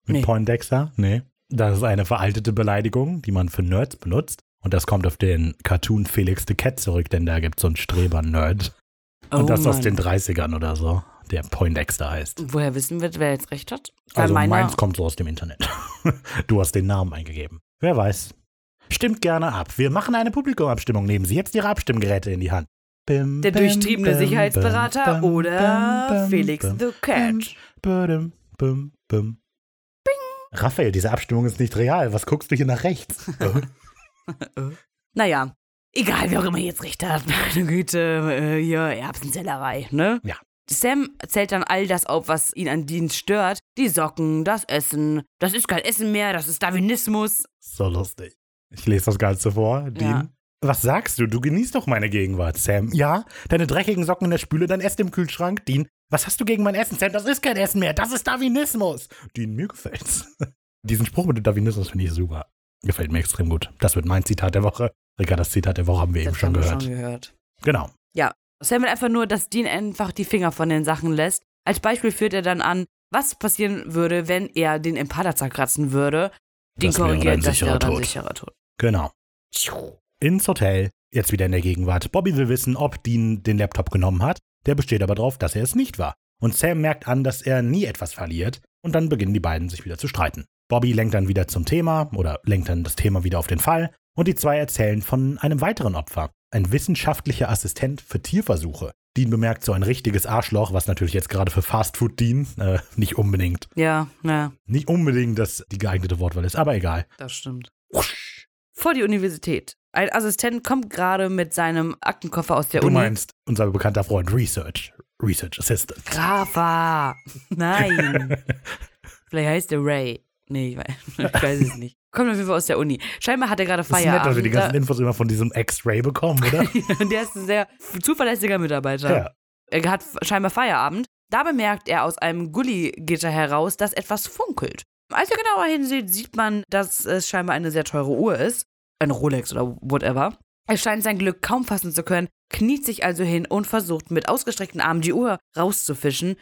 Mit Nee. Poindexter? Nee. Das ist eine veraltete Beleidigung, die man für Nerds benutzt. Und das kommt auf den Cartoon Felix the Cat zurück, denn da gibt es so einen Streber-Nerd. Und Oh das aus Mann. den 30ern oder so, der Poindexter heißt. Woher wissen wir, wer jetzt recht hat? Weil Also meiner- meins kommt so aus dem Internet. (laughs) du hast den Namen eingegeben. Wer weiß. Stimmt gerne ab. Wir machen eine Publikumabstimmung. Nehmen Sie jetzt Ihre Abstimmgeräte in die Hand. Bim, Der bim, durchtriebene bim, Sicherheitsberater oder Felix the Cat. Raphael, diese Abstimmung ist nicht real. Was guckst du hier nach rechts? (laughs) Naja, egal, wer auch immer jetzt recht hat. (laughs) Meine Güte, äh, hier Erbsenzellerei, ne? Ja. Sam zählt dann all das auf, was ihn an Dienst stört. Die Socken, das Essen. Das ist kein Essen mehr, das ist Darwinismus. so lustig. Ich lese das Ganze vor. Dean, Ja. was sagst du? Du genießt doch meine Gegenwart, Sam. Ja, deine dreckigen Socken in der Spüle, dein Essen im Kühlschrank. Dean, was hast du gegen mein Essen, Sam? Das ist kein Essen mehr. Das ist Darwinismus. Dean, mir gefällt's. (laughs) Diesen Spruch mit dem Darwinismus finde ich super. Gefällt mir extrem gut. Das wird mein Zitat der Woche. Rika, das Zitat der Woche haben wir eben Das schon haben wir gehört. schon gehört. Genau. Sam will einfach nur, dass Dean einfach die Finger von den Sachen lässt. Als Beispiel führt er dann an, was passieren würde, wenn er den Impala zerkratzen würde. Dean Das korrigiert, das wäre dann sicherer Tod. Genau. Ins Hotel, jetzt wieder in der Gegenwart. Bobby will wissen, ob Dean den Laptop genommen hat. Der besteht aber darauf, dass er es nicht war. Und Sam merkt an, dass er nie etwas verliert. Und dann beginnen die beiden sich wieder zu streiten. Bobby lenkt dann wieder zum Thema oder lenkt dann das Thema wieder auf den Fall. Und die zwei erzählen von einem weiteren Opfer. Ein wissenschaftlicher Assistent für Tierversuche. Dean bemerkt so ein richtiges Arschloch, was natürlich jetzt gerade für Fastfood Dean äh, nicht unbedingt, Ja, ja, nicht unbedingt das die geeignete Wortwahl ist, aber egal. das stimmt. Vor die Universität. Ein Assistent kommt gerade mit seinem Aktenkoffer aus der Du Uni. meinst unser bekannter Freund Research. Research Assistant. Grafa. (laughs) Nein. Vielleicht heißt der Ray. Nee, ich weiß, (laughs) ich weiß es nicht. Kommt auf jeden Fall aus der Uni. Scheinbar hat er gerade Das ist nett, Feierabend. dass wir die ganzen Infos immer von diesem X-Ray bekommen, oder? (laughs) Und der ist ein sehr zuverlässiger Mitarbeiter. ja. Er hat scheinbar Feierabend. Da bemerkt er aus einem Gully-Gitter heraus, dass etwas funkelt. Als er genauer hinsieht, sieht man, dass es scheinbar eine sehr teure Uhr ist. Eine Rolex oder whatever. Er scheint sein Glück kaum fassen zu können, kniet sich also hin und versucht mit ausgestreckten Armen die Uhr rauszufischen.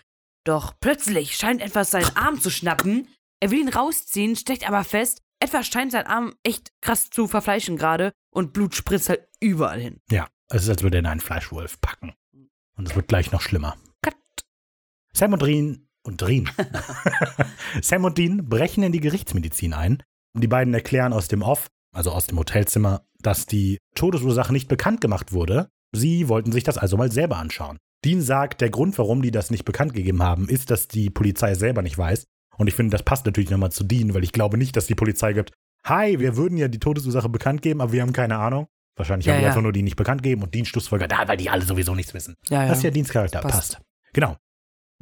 Doch plötzlich scheint etwas seinen Arm zu schnappen. Er will ihn rausziehen, steckt aber fest. Etwas scheint seinen Arm echt krass zu verfleischen gerade und Blut spritzt halt überall hin. Ja, es ist, als würde er in einen Fleischwolf packen. Und es wird gleich noch schlimmer. Cut. Sam und Dean und Dean. (laughs) Sam und Dean brechen in die Gerichtsmedizin ein. Und die beiden erklären aus dem Off, also aus dem Hotelzimmer, dass die Todesursache nicht bekannt gemacht wurde. Sie wollten sich das also mal selber anschauen. Dean sagt, der Grund, warum die das nicht bekannt gegeben haben, ist, dass die Polizei selber nicht weiß. Und ich finde, das passt natürlich nochmal zu Dean, weil ich glaube nicht, dass die Polizei gibt, hi, wir würden ja die Todesursache bekannt geben, aber wir haben keine Ahnung. Wahrscheinlich Ja, haben die ja. einfach nur die nicht bekannt geben und Dean Schlussfolgert, ah, weil die alle sowieso nichts wissen. Ja, ja. Das ist ja Deans Charakter. Passt. Passt. Genau.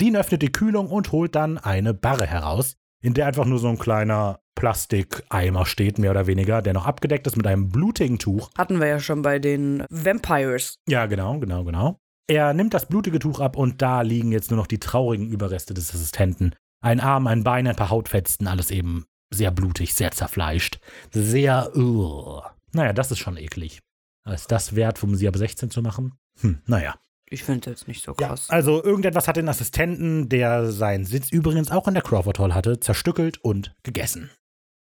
Dean öffnet die Kühlung und holt dann eine Barre heraus, in der einfach nur so ein kleiner Plastikeimer steht, mehr oder weniger, der noch abgedeckt ist mit einem blutigen Tuch. Hatten wir ja schon bei den Vampires. Ja, genau, genau, genau. Er nimmt das blutige Tuch ab und da liegen jetzt nur noch die traurigen Überreste des Assistenten. Ein Arm, ein Bein, ein paar Hautfetzen, alles eben sehr blutig, sehr zerfleischt. Sehr, uh. Naja, das ist schon eklig. Ist das wert, um sie ab 16 zu machen? Hm, naja. Ich finde es jetzt nicht so Ja, krass. also irgendetwas hat den Assistenten, der seinen Sitz übrigens auch in der Crawford Hall hatte, zerstückelt und gegessen.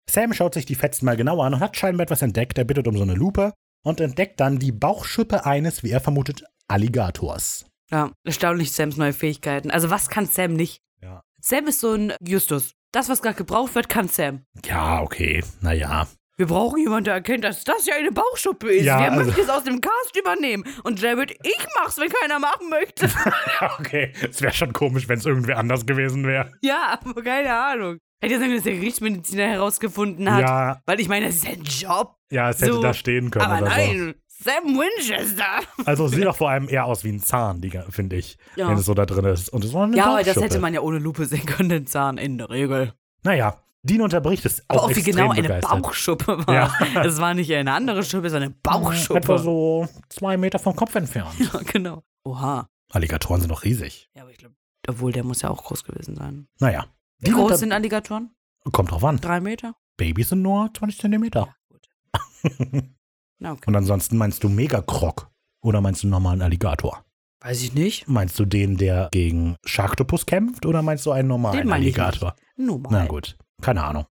Sam schaut sich die Fetzen mal genauer an und hat scheinbar etwas entdeckt. Er bittet um so eine Lupe und entdeckt dann die Bauchschippe eines, wie er vermutet, Alligators. Ja, erstaunlich Sams neue Fähigkeiten. Also was kann Sam nicht? Ja. Sam ist so ein Justus. Das, was gerade gebraucht wird, kann Sam. Ja, okay, naja. Wir brauchen jemanden, der erkennt, dass das ja eine Bauchschuppe ist. Ja, Wer also- möchte es aus dem Cast übernehmen? Und Jared, ich mach's, wenn keiner machen möchte. (laughs) okay, es wäre schon komisch, wenn es irgendwer anders gewesen wäre. ja, aber keine Ahnung. Hätte ja sagen, können, dass der Gerichtsmediziner herausgefunden hat. Ja, Weil ich meine, das ist sein Job. ja, es hätte So, da stehen können Aber nein, Sam Winchester. so. (laughs) Also sieht doch vor allem eher aus wie ein Zahn, finde ich, Ja. wenn es so da drin ist. Und es war eine Ja, aber das hätte man ja ohne Lupe sehen können, den Zahn in der Regel. Naja, Dean unterbricht es Aber auch, auch wie genau eine begeistert. Bauchschuppe war. Ja. (laughs) Es war nicht eine andere Schuppe, sondern eine Bauchschuppe. Etwa so zwei Meter vom Kopf entfernt. Ja, genau. Oha. Alligatoren sind doch riesig. Ja, aber ich glaube, obwohl der muss ja auch groß gewesen sein. Naja. Wie Dean groß sind Alligatoren? Kommt drauf an. Drei Meter? Babys sind nur 20 Zentimeter. gut. (laughs) Na, okay. Und ansonsten meinst du Megakrok oder meinst du normalen Alligator? Weiß ich nicht. Meinst du den, der gegen Sharktopus kämpft oder meinst du einen normalen Den Alligator? Normal. Na gut, keine Ahnung.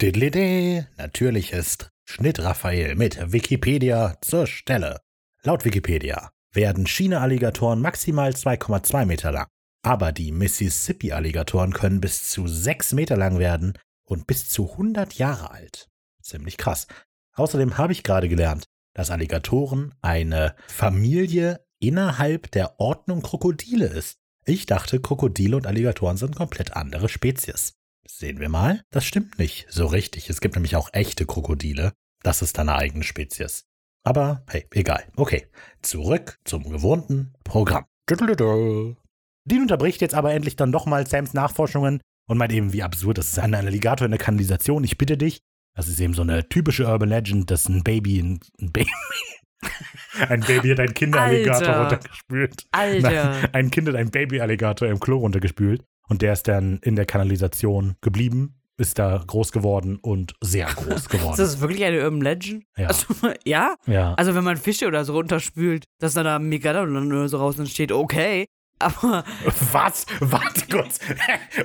Diddlidee, natürlich ist Schnitt Raphael mit Wikipedia zur Stelle. Laut Wikipedia werden China-Alligatoren maximal 2,2 Meter lang. Aber die Mississippi-Alligatoren können bis zu 6 Meter lang werden und bis zu 100 Jahre alt. Ziemlich krass. Außerdem habe ich gerade gelernt, dass Alligatoren eine Familie innerhalb der Ordnung Krokodile ist. Ich dachte, Krokodile und Alligatoren sind komplett andere Spezies. Sehen wir mal, das stimmt nicht so richtig. Es gibt nämlich auch echte Krokodile. Das ist eine eigene Spezies. Aber hey, egal. Okay, zurück zum gewohnten Programm. Dean unterbricht jetzt aber endlich dann doch mal Sams Nachforschungen und meint eben, wie absurd das ist. Ein Alligator in der Kanalisation, ich bitte dich. Das ist eben so eine typische Urban Legend, dass ein Baby, ein, ein Baby, (laughs) ein Baby hat ein Kinderalligator runtergespült. Alter. Nein, ein Kind hat ein Babyalligator im Klo runtergespült und der ist dann in der Kanalisation geblieben, ist da groß geworden und sehr (laughs) groß Ist geworden. das wirklich eine Urban Legend? Ja. Also, (laughs) ja? ja. Also wenn man Fische oder so runterspült, dass dann da ein Megalodon oder so raus entsteht, okay. Aber, (laughs) Was? Warte kurz.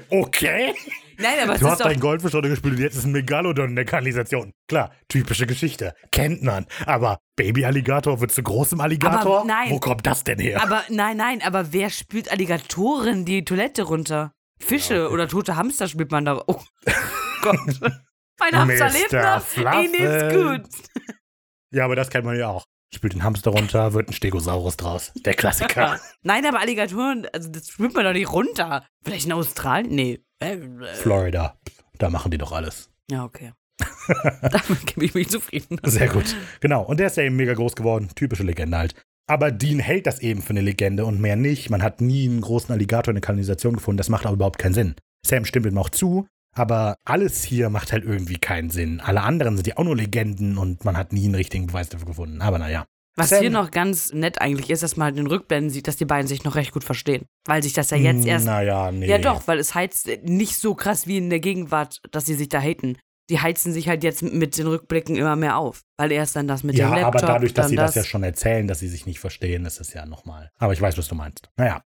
okay. Nein, aber Du ist hast deinen Goldfisch runtergespült und jetzt ist ein Megalodon in der Kanalisation. Klar, typische Geschichte. Kennt man. Aber Babyalligator wird zu großem Alligator? Aber nein. Wo kommt das denn her? aber nein, nein, aber wer spült Alligatoren die Toilette runter? Fische oder tote Hamster spült man da. Oh (laughs) Gott. Mein Hamster lebt noch. Ihnen ist gut. Ja, aber das kennt man ja auch. Spült den Hamster runter, wird ein Stegosaurus draus. Der Klassiker. (laughs) Nein, aber Alligatoren, also das spült man doch nicht runter. Vielleicht in Australien? Nee. Florida. Da machen die doch alles. Ja, okay. (laughs) Damit gebe ich mich zufrieden. Sehr gut. Genau. Und der ist ja eben mega groß geworden. Typische Legende halt. Aber Dean hält das eben für eine Legende und mehr nicht. Man hat nie einen großen Alligator in der Kanalisation gefunden. Das macht auch überhaupt keinen Sinn. Sam stimmt ihm auch zu. Aber alles hier macht halt irgendwie keinen Sinn. Alle anderen sind ja auch nur Legenden und man hat nie einen richtigen Beweis dafür gefunden. Aber naja. Was Sam- hier noch ganz nett eigentlich ist, dass man halt in den Rückblenden sieht, dass die beiden sich noch recht gut verstehen. Weil sich das ja jetzt erst. Naja, nee. Ja, doch, weil es heizt nicht so krass wie in der Gegenwart, dass sie sich da haten. Die heizen sich halt jetzt mit den Rückblicken immer mehr auf. Weil erst dann das mit ja, dem Laptop. aber dadurch, dass sie das ja schon erzählen, dass sie sich nicht verstehen, ist es ja nochmal. Aber ich weiß, was du meinst. Naja.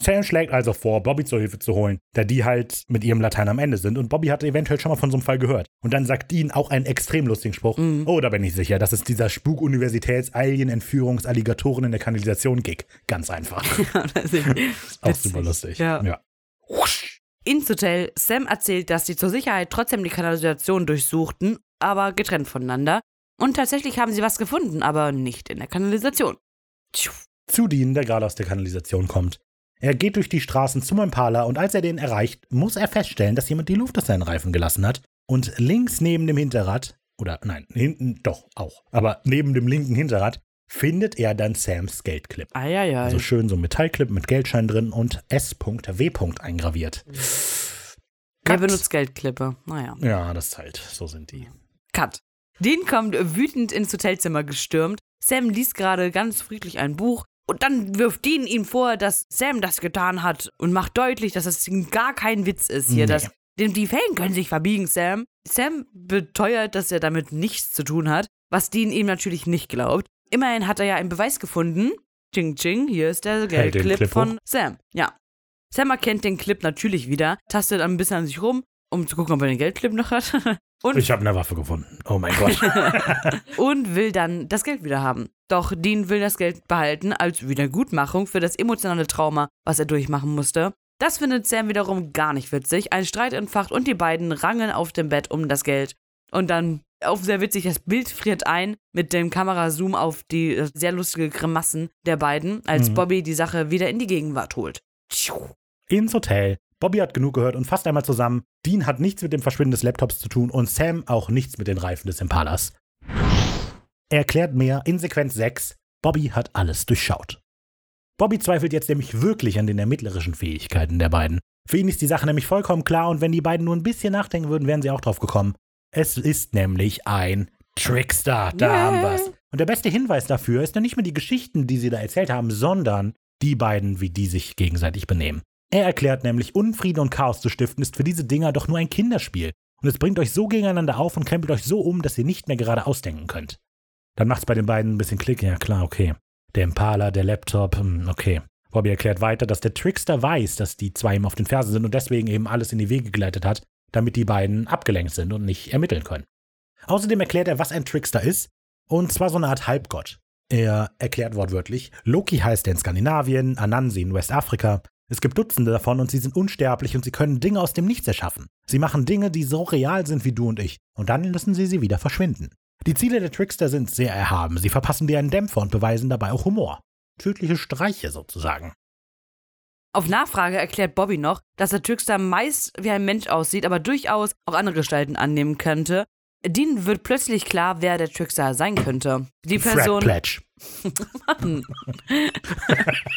Sam schlägt also vor, Bobby zur Hilfe zu holen, da die halt mit ihrem Latein am Ende sind und Bobby hatte eventuell schon mal von so einem Fall gehört. Und dann sagt Dean auch einen extrem lustigen Spruch. Mhm. Oh, da bin ich sicher, das ist dieser Spuk-Universitäts-Alien-Entführungs-Alligatoren in der Kanalisation-Gig. Ganz einfach. (laughs) das ist auch super lustig. Ja. ja. Ins Hotel, Sam erzählt, dass sie zur Sicherheit trotzdem die Kanalisation durchsuchten, aber getrennt voneinander. Und tatsächlich haben sie was gefunden, aber nicht in der Kanalisation. Tschuh. Zu Dean, der gerade aus der Kanalisation kommt. Er geht durch die Straßen zum Impala und als er den erreicht, muss er feststellen, dass jemand die Luft aus seinen Reifen gelassen hat. Und links neben dem Hinterrad, oder nein, hinten doch auch, aber neben dem linken Hinterrad, findet er dann Sams Geldclip. Eieiei. Also schön so ein Metallclip mit Geldschein drin und S.W. eingraviert. Cut. benutzt Geldklippe? Naja. Ja, das ist halt, so sind die. Cut. Dean kommt wütend ins Hotelzimmer gestürmt. Sam liest gerade ganz friedlich ein Buch. Und dann wirft Dean ihm vor, dass Sam das getan hat und macht deutlich, dass es gar kein Witz ist hier. Nee. Dass, denn die Fäden können sich verbiegen, Sam. Sam beteuert, dass er damit nichts zu tun hat, was Dean ihm natürlich nicht glaubt. Immerhin hat er ja einen Beweis gefunden. Ching Ching, hier ist der Geldclip Clip von hoch. Sam. Ja. Sam erkennt den Clip natürlich wieder, tastet ein bisschen an sich rum, um zu gucken, ob er den Geldclip noch hat. (laughs) Und Ich habe eine Waffe gefunden. Oh mein Gott. (laughs) und will dann das Geld wieder haben. Doch Dean will das Geld behalten als Wiedergutmachung für das emotionale Trauma, was er durchmachen musste. Das findet Sam wiederum gar nicht witzig. Ein Streit entfacht und die beiden rangeln auf dem Bett um das Geld. Und dann, auch sehr witzig, das Bild friert ein mit dem Kamerazoom auf die äh, sehr lustige Grimassen der beiden, als Mhm. Bobby die Sache wieder in die Gegenwart holt. Ins Hotel. Bobby hat genug gehört und fasst einmal zusammen. Dean hat nichts mit dem Verschwinden des Laptops zu tun und Sam auch nichts mit den Reifen des Impalas. Er erklärt mehr in Sequenz 6. Bobby hat alles durchschaut. Bobby zweifelt jetzt nämlich wirklich an den ermittlerischen Fähigkeiten der beiden. Für ihn ist die Sache nämlich vollkommen klar und wenn die beiden nur ein bisschen nachdenken würden, wären sie auch drauf gekommen. Es ist nämlich ein Trickster. Da Yay. haben wir's. Und der beste Hinweis dafür ist ja nicht mehr die Geschichten, die sie da erzählt haben, sondern die beiden, wie die sich gegenseitig benehmen. Er erklärt nämlich, Unfrieden und Chaos zu stiften ist für diese Dinger doch nur ein Kinderspiel. Und es bringt euch so gegeneinander auf und krempelt euch so um, dass ihr nicht mehr gerade ausdenken könnt. Dann macht's bei den beiden ein bisschen Klick. Ja, klar, okay. Der Impala, der Laptop, hm, okay. Bobby erklärt weiter, dass der Trickster weiß, dass die zwei ihm auf den Fersen sind und deswegen eben alles in die Wege geleitet hat, damit die beiden abgelenkt sind und nicht ermitteln können. Außerdem erklärt er, was ein Trickster ist, und zwar so eine Art Halbgott. Er erklärt wortwörtlich, Loki heißt er in Skandinavien, Anansi in Westafrika. Es gibt Dutzende davon und sie sind unsterblich und sie können Dinge aus dem Nichts erschaffen. Sie machen Dinge, die so real sind wie du und ich, und dann lassen sie sie wieder verschwinden. Die Ziele der Trickster sind sehr erhaben. Sie verpassen dir einen Dämpfer und beweisen dabei auch Humor. tödliche Streiche sozusagen. Auf Nachfrage erklärt Bobby noch, dass der Trickster meist wie ein Mensch aussieht, aber durchaus auch andere Gestalten annehmen könnte. Dean wird plötzlich klar, wer der Trickster sein könnte. Die Person, Fred Pledge. (laughs)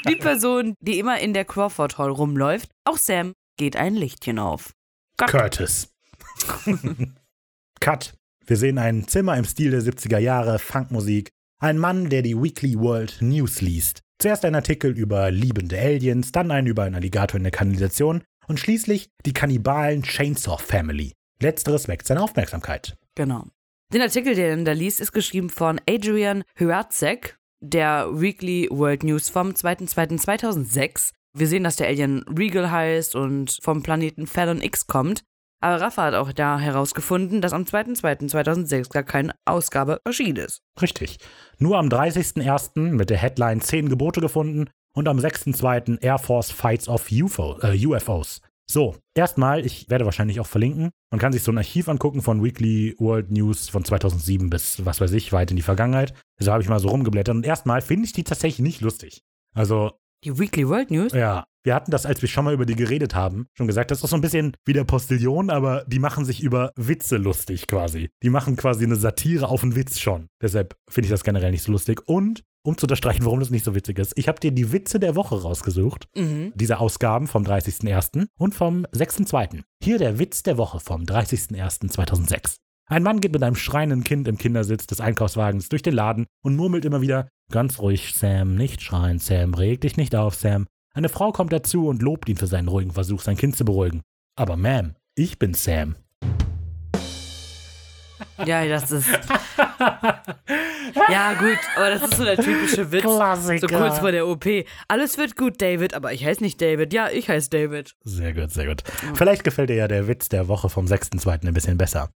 die Person, die immer in der Crawford Hall rumläuft. Auch Sam geht ein Lichtchen auf. Gott. Curtis. Cut. Wir sehen ein Zimmer im Stil der 70er Jahre, Funkmusik. Ein Mann, der die Weekly World News liest. Zuerst ein Artikel über liebende Aliens, dann einen über einen Alligator in der Kanalisation und schließlich die Kannibalen Chainsaw Family. Letzteres weckt seine Aufmerksamkeit. Genau. Den Artikel, den er da liest, ist geschrieben von Adrian Hyratzek, der Weekly World News vom 2.2.2006. Wir sehen, dass der Alien Regal heißt und vom Planeten Fallon X kommt. Aber Rafa hat auch da herausgefunden, dass am 2.2.2006 gar keine Ausgabe erschienen ist. Richtig. Nur am 30.01. mit der Headline 10 Gebote gefunden und am 6.02. Air Force Fights of UFO, äh, UFOs. So, erstmal, ich werde wahrscheinlich auch verlinken. Man kann sich so ein Archiv angucken von Weekly World News von 2007 bis, was weiß ich, weit in die Vergangenheit. Also habe ich mal so rumgeblättert. Und erstmal finde ich die tatsächlich nicht lustig. Also, Die Weekly World News? ja, wir hatten das, als wir schon mal über die geredet haben, schon gesagt, das ist so ein bisschen wie der Postillon, aber die machen sich über Witze lustig quasi. Die machen quasi eine Satire auf einen Witz schon. Deshalb finde ich das generell nicht so lustig. Und, um zu unterstreichen, warum das nicht so witzig ist, ich habe dir die Witze der Woche rausgesucht. Mhm. Diese Ausgaben vom 30.01. und vom 6.02. Hier der Witz der Woche vom 30.01.2006. Ein Mann geht mit einem schreienden Kind im Kindersitz des Einkaufswagens durch den Laden und murmelt immer wieder: Ganz ruhig, Sam, nicht schreien, Sam, reg dich nicht auf, Sam. Eine Frau kommt dazu und lobt ihn für seinen ruhigen Versuch, sein Kind zu beruhigen. Aber Ma'am, ich bin Sam. Ja, das ist. Ja, gut, aber das ist so der typische Witz. Klassiker. So kurz vor der OP. Alles wird gut, David, aber ich heiße nicht David. Ja, ich heiße David. Sehr gut, sehr gut. Vielleicht gefällt dir ja der Witz der Woche vom 6.2. ein bisschen besser.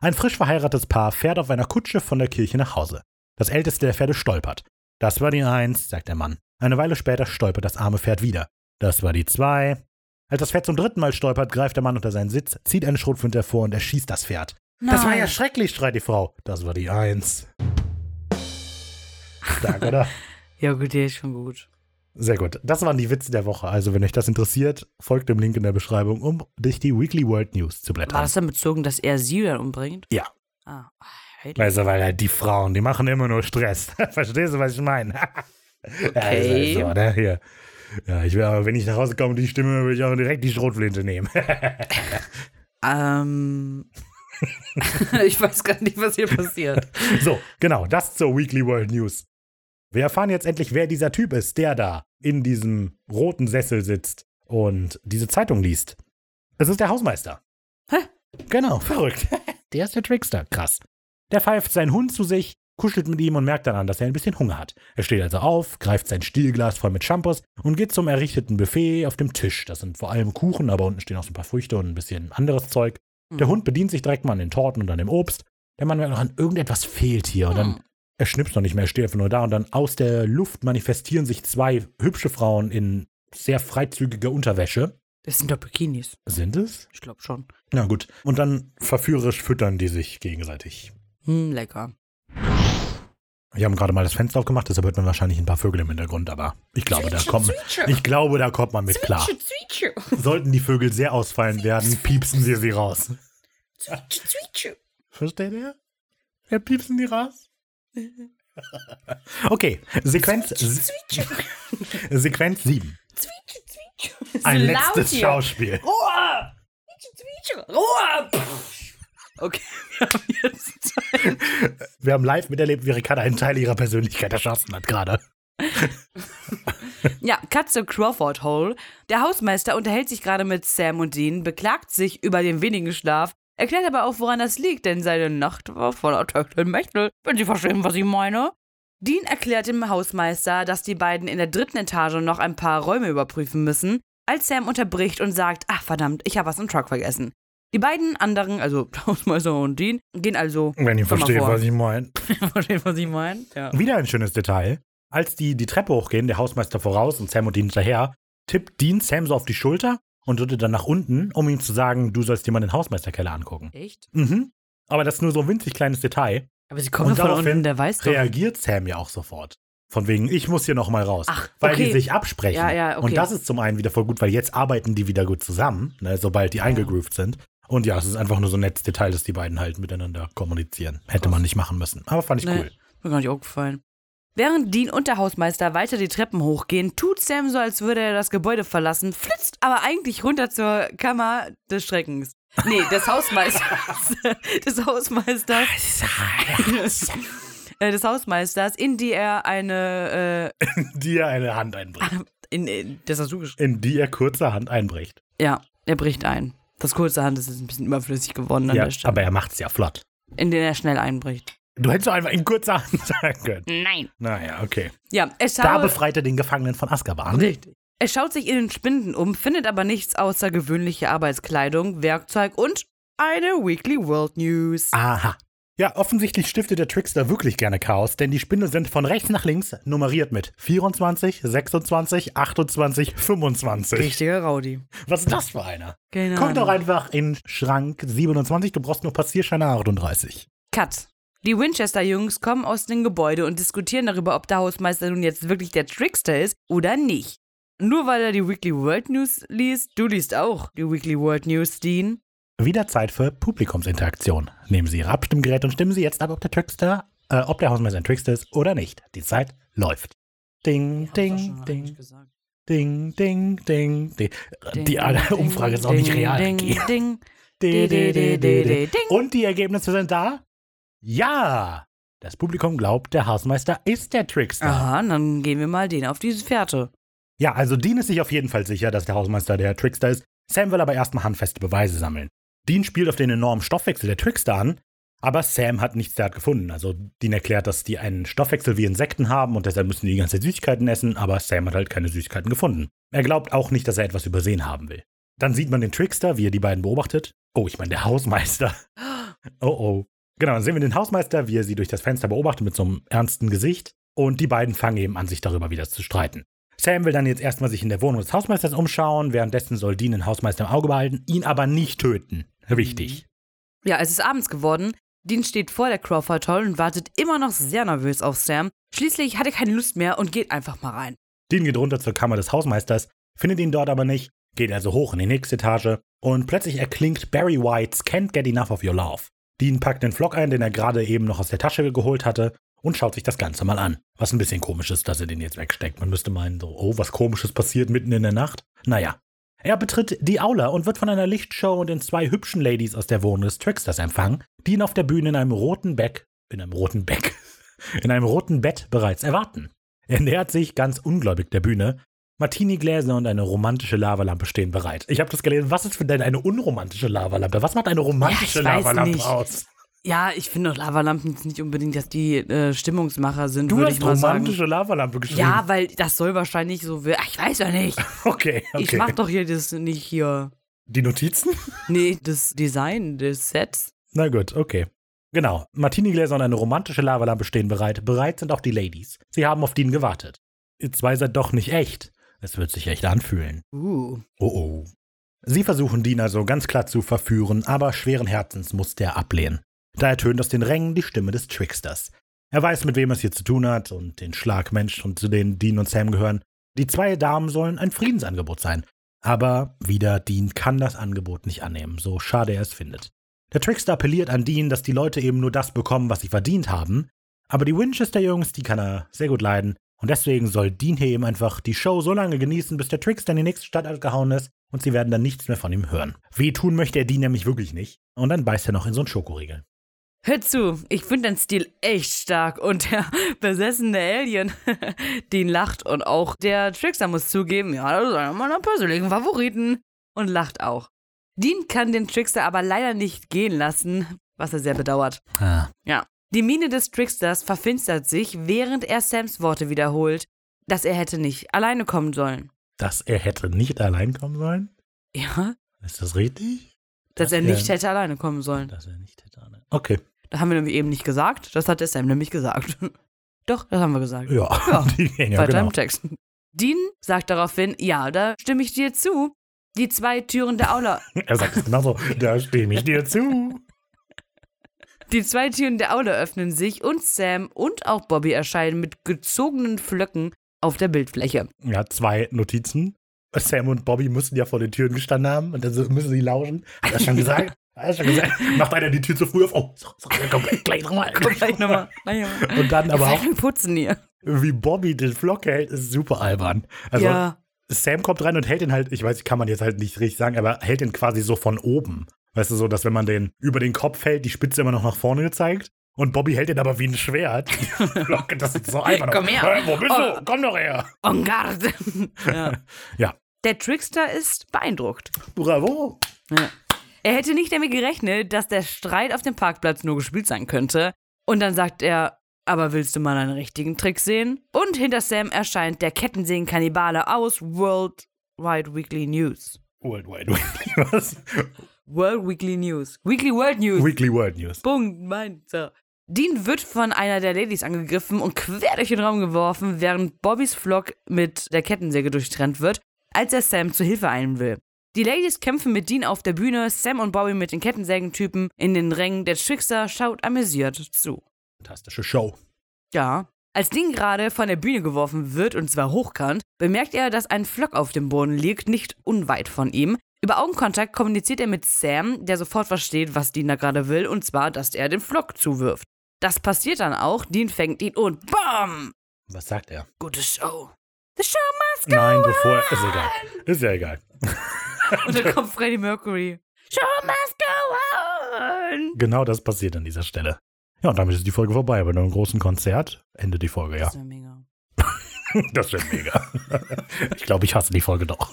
Ein frisch verheiratetes Paar fährt auf einer Kutsche von der Kirche nach Hause. Das älteste der Pferde stolpert. Das war die Eins, sagt der Mann. Eine Weile später stolpert das arme Pferd wieder. Das war die Zwei. Als das Pferd zum dritten Mal stolpert, greift der Mann unter seinen Sitz, zieht eine Schrotflinte hervor und erschießt das Pferd. Das war ja schrecklich, schreit die Frau. Das war die Eins. Stark, oder? (laughs) Ja, gut, der ist schon gut. Sehr gut. Das waren die Witze der Woche. Also, wenn euch das interessiert, folgt dem Link in der Beschreibung, um durch die Weekly World News zu War blättern. das dann bezogen, dass er sie dann umbringt? Ja. Ah, halt. Weißt du, weil halt die Frauen, die machen immer nur Stress. (laughs) Verstehst du, was ich meine? (laughs) Okay. Ja, halt so, ne? Hier. Ja, ich will aber, wenn ich nach Hause komme und die Stimme, würde ich auch direkt die Schrotflinte nehmen. Ähm. (laughs) ich weiß gar nicht, was hier passiert. (laughs) so, genau, das zur Weekly World News. Wir erfahren jetzt endlich, wer dieser Typ ist, der da in diesem roten Sessel sitzt und diese Zeitung liest. Es ist der Hausmeister. Hä? Genau, verrückt. (laughs) Der ist der Trickster, krass. Der pfeift seinen Hund zu sich, kuschelt mit ihm und merkt dann an, dass er ein bisschen Hunger hat. Er steht also auf, greift sein Stielglas voll mit Shampoos und geht zum errichteten Buffet auf dem Tisch. Das sind vor allem Kuchen, aber unten stehen auch so ein paar Früchte und ein bisschen anderes Zeug. Der Hund bedient sich direkt mal an den Torten und an dem Obst. Der Mann merkt noch an, irgendetwas fehlt hier. Und dann, er schnipst noch nicht mehr, er steht einfach nur da. Und dann aus der Luft manifestieren sich zwei hübsche Frauen in sehr freizügiger Unterwäsche. Das sind doch Bikinis. Sind es? Ich glaube schon. Na gut. Und dann verführerisch füttern die sich gegenseitig. Hm, lecker. Wir haben gerade mal das Fenster aufgemacht, deshalb hört man wahrscheinlich ein paar Vögel im Hintergrund, aber ich glaube, da kommt, ich glaube, da kommt man mit klar. Sollten die Vögel sehr ausfallen werden, piepsen wir sie raus. Versteht ihr? Ja, piepsen die raus? Okay, Sequenz, Sequenz 7. Ein letztes Schauspiel. Ruhe! Ruhe! Okay, (laughs) wir haben jetzt Zeit. Wir haben live miterlebt, wie Ricarda einen Teil ihrer Persönlichkeit erschossen hat gerade. Ja, Katze Crawford Hole. Der Hausmeister unterhält sich gerade mit Sam und Dean, beklagt sich über den wenigen Schlaf, erklärt aber auch, woran das liegt, denn seine Nacht war voller Techtelmechtel, wenn Sie verstehen, was ich meine. Dean erklärt dem Hausmeister, dass die beiden in der dritten Etage noch ein paar Räume überprüfen müssen, als Sam unterbricht und sagt, ach verdammt, ich habe was im Truck vergessen. Die beiden anderen, also (laughs) Hausmeister und Dean, gehen also. Wenn ihr (laughs) versteht, was ich meine. Versteht, was ich meine? Ja. Wieder ein schönes Detail. Als die die Treppe hochgehen, der Hausmeister voraus und Sam und Dean hinterher, tippt Dean Sam so auf die Schulter und drückt dann nach unten, um ihm zu sagen, du sollst dir mal den Hausmeisterkeller angucken. Echt? Mhm. Aber das ist nur so ein winzig kleines Detail. Aber sie kommen Und von unten, der weiß doch. Reagiert Sam ja auch sofort. Von wegen, ich muss hier noch mal raus. Ach, weil okay. die sich absprechen. Ja, ja, okay. Und das ist zum einen wieder voll gut, weil jetzt arbeiten die wieder gut zusammen, ne, sobald die eingegroovt sind. Und ja, es ist einfach nur so ein nettes Detail, dass die beiden halt miteinander kommunizieren. Hätte man nicht machen müssen. Aber fand ich Nee. cool. Mir gar nicht aufgefallen. Während Dean und der Hausmeister weiter die Treppen hochgehen, tut Sam so, als würde er das Gebäude verlassen, flitzt aber eigentlich runter zur Kammer des Schreckens. Nee, des (laughs) Hausmeisters. (laughs) des Hausmeisters. äh, des Hausmeisters, in die er eine, äh, Die er eine Hand einbricht. in, in, das hast du geschrieben. In die er kurzerhand einbricht. Ja, er bricht ein. Das kurze Hand ist jetzt ein bisschen überflüssig geworden an Ja, der Stelle. aber er macht's ja flott. in den er schnell einbricht. Du hättest doch einfach in kurzer Hand (laughs) sagen können. Nein. Naja, okay. Ja, er Da befreit er den Gefangenen von Azkaban. Richtig. Er schaut sich in den Spinden um, findet aber nichts außer gewöhnliche Arbeitskleidung, Werkzeug und eine Weekly World News. Aha. Ja, offensichtlich stiftet der Trickster wirklich gerne Chaos, denn die Spinde sind von rechts nach links nummeriert mit 24, 26, 28, 25. Richtiger Rowdy. Was ist das für einer? Genau. Guck doch einfach in Schrank 27, du brauchst nur Passierscheine 38. Cut. Die Winchester-Jungs kommen aus dem Gebäude und diskutieren darüber, ob der Hausmeister nun jetzt wirklich der Trickster ist oder nicht. Nur weil er die Weekly World News liest, du liest auch die Weekly World News, Dean. Wieder Zeit für Publikumsinteraktion. Nehmen Sie Ihr Abstimmgerät und stimmen Sie jetzt ab, ob der Trickster, äh, ob der Hausmeister ein Trickster ist oder nicht. Die Zeit läuft. Ding, ding, ding, ding, ding, ding, ding. Die Umfrage ist auch nicht real. Ding, ding, (laughs) Di, di, di, di, di. ding. Und die Ergebnisse sind da? Ja! Das Publikum glaubt, der Hausmeister ist der Trickster. Aha, dann gehen wir mal den auf diese Fährte. Ja, also Dean ist sich auf jeden Fall sicher, dass der Hausmeister der Trickster ist. Sam will aber erstmal handfeste Beweise sammeln. Dean spielt auf den enormen Stoffwechsel der Trickster an, aber Sam hat nichts derart gefunden. Also Dean erklärt, dass die einen Stoffwechsel wie Insekten haben und deshalb müssen die die ganze Zeit Süßigkeiten essen, aber Sam hat halt keine Süßigkeiten gefunden. Er glaubt auch nicht, dass er etwas übersehen haben will. Dann sieht man den Trickster, wie er die beiden beobachtet. Oh, ich meine, der Hausmeister. (gasps) Oh oh. Genau, dann sehen wir den Hausmeister, wie er sie durch das Fenster beobachtet mit so einem ernsten Gesicht. Und die beiden fangen eben an, sich darüber wieder zu streiten. Sam will dann jetzt erstmal sich in der Wohnung des Hausmeisters umschauen, währenddessen soll Dean den Hausmeister im Auge behalten, ihn aber nicht töten. Wichtig. Ja, es ist abends geworden. Dean steht vor der Crawford Hall und wartet immer noch sehr nervös auf Sam. Schließlich hat er keine Lust mehr und geht einfach mal rein. Dean geht runter zur Kammer des Hausmeisters, findet ihn dort aber nicht, geht also hoch in die nächste Etage und plötzlich erklingt Barry Whites Can't Get Enough of Your Love. Dean packt den Flock ein, den er gerade eben noch aus der Tasche geholt hatte und schaut sich das Ganze mal an. Was ein bisschen komisch ist, dass er den jetzt wegsteckt. Man müsste meinen, so, oh, was komisches passiert mitten in der Nacht. Naja. Er betritt die Aula und wird von einer Lichtshow und den zwei hübschen Ladies aus der Wohnung des Tricksters empfangen, die ihn auf der Bühne in einem roten Beck, in einem roten Beck, (laughs) in einem roten Bett bereits erwarten. Er nähert sich ganz ungläubig der Bühne. Martini-Gläser und eine romantische Lavalampe stehen bereit. Ich habe das gelesen. Was ist für denn eine unromantische Lavalampe? Was macht eine romantische Ja, Lavalampe aus? Ja, ich finde doch Lavalampen jetzt nicht unbedingt, dass die äh, Stimmungsmacher sind, Du hast mal sagen. romantische Lavalampe geschrieben. Ja, weil das soll wahrscheinlich so. Ach, ich weiß ja nicht. (laughs) okay, okay. Ich mach doch hier das nicht hier. Die Notizen? (laughs) Nee, das Design des Sets. Na gut, okay. Genau. Martini-Gläser und eine romantische Lavalampe stehen bereit. Bereit sind auch die Ladies. Sie haben auf Dean gewartet. Ihr zwei seid doch nicht echt. Es wird sich echt anfühlen. Uh. Oh oh. Sie versuchen Dean also ganz klar zu verführen, aber schweren Herzens muss der ablehnen. Da ertönt aus den Rängen die Stimme des Tricksters. Er weiß, mit wem er es hier zu tun hat und den Schlagmensch und zu denen Dean und Sam gehören. Die zwei Damen sollen ein Friedensangebot sein. Aber wieder, Dean kann das Angebot nicht annehmen, so schade er es findet. Der Trickster appelliert an Dean, dass die Leute eben nur das bekommen, was sie verdient haben. Aber die Winchester-Jungs, die kann er sehr gut leiden. Und deswegen soll Dean hier eben einfach die Show so lange genießen, bis der Trickster in die nächste Stadt abgehauen ist und sie werden dann nichts mehr von ihm hören. Wehtun möchte er Dean nämlich wirklich nicht. Und dann beißt er noch in so einen Schokoriegel. Hör zu, ich finde deinen Stil echt stark und der (laughs) besessene Alien, (laughs) den lacht und auch der Trickster muss zugeben, ja, das ist einer meiner persönlichen Favoriten und lacht auch. Dean kann den Trickster aber leider nicht gehen lassen, was er sehr bedauert. Ah. Ja. Die Miene des Tricksters verfinstert sich, während er Sams Worte wiederholt, dass er hätte nicht alleine kommen sollen. Dass er hätte nicht allein kommen sollen? Ja, Ist das richtig? dass er er- nicht hätte alleine kommen sollen. Dass er nicht hätte allein. Okay. Das haben wir nämlich eben nicht gesagt. Das hat der Sam nämlich gesagt. (laughs) Doch, das haben wir gesagt. Ja, Ja, die, (laughs) ja Weiter genau. im Text. Dean sagt daraufhin, ja, da stimme ich dir zu. Die zwei Türen der Aula. (laughs) Er sagt es genauso. Da stimme ich dir zu. Die zwei Türen der Aula öffnen sich und Sam und auch Bobby erscheinen mit gezogenen Flöcken auf der Bildfläche. Ja, zwei Notizen. Sam und Bobby müssen ja vor den Türen gestanden haben und dann so- müssen sie lauschen. Hat er schon gesagt? Er schon gesagt? Macht einer die Tür zu früh auf? Oh, so, so, komm, gleich, gleich nochmal. Komm gleich nochmal. (laughs) Und dann aber auch, putzen hier. wie Bobby den Flock hält, ist super albern. Also, ja. Sam kommt rein und hält den halt, ich weiß, kann man jetzt halt nicht richtig sagen, aber hält den quasi so von oben. Weißt du, so, dass wenn man den über den Kopf hält, die Spitze immer noch nach vorne gezeigt. Und Bobby hält den aber wie ein Schwert. Flocke, (laughs) das ist so albern. Komm her. Hey, wo bist Oh. du? Komm doch her. En garde. (laughs) ja. Ja. Der Trickster ist beeindruckt. Bravo. Ja. Er hätte nicht damit gerechnet, dass der Streit auf dem Parkplatz nur gespielt sein könnte. Und dann sagt er, aber willst du mal einen richtigen Trick sehen? Und hinter Sam erscheint der Kettensägen-Kannibale aus Worldwide Weekly News. World Wide Weekly, (laughs) was? World Weekly News. Weekly World News. Weekly World News. Punkt, mein. So. Dean wird von einer der Ladies angegriffen und quer durch den Raum geworfen, während Bobbys Flock mit der Kettensäge durchtrennt wird, als er Sam zu Hilfe eilen will. Die Ladies kämpfen mit Dean auf der Bühne, Sam und Bobby mit den Kettensägentypen in den Rängen. Der Trickster schaut amüsiert zu. Fantastische Show. Ja. Als Dean gerade von der Bühne geworfen wird, und zwar hochkant, bemerkt er, dass ein Flock auf dem Boden liegt, nicht unweit von ihm. Über Augenkontakt kommuniziert er mit Sam, der sofort versteht, was Dean da gerade will, und zwar, dass er den Flock zuwirft. Das passiert dann auch, Dean fängt ihn und BAM! Was sagt er? Gute Show. The show must go Nein, bevor. Ist egal. Ist ja egal. Und dann kommt Freddie Mercury. Show must go on! Genau das passiert an dieser Stelle. Ja, und damit ist die Folge vorbei. Bei einem großen Konzert endet die Folge, ja. Das wäre mega. (laughs) Das wird mega. Ich glaube, ich hasse die Folge doch.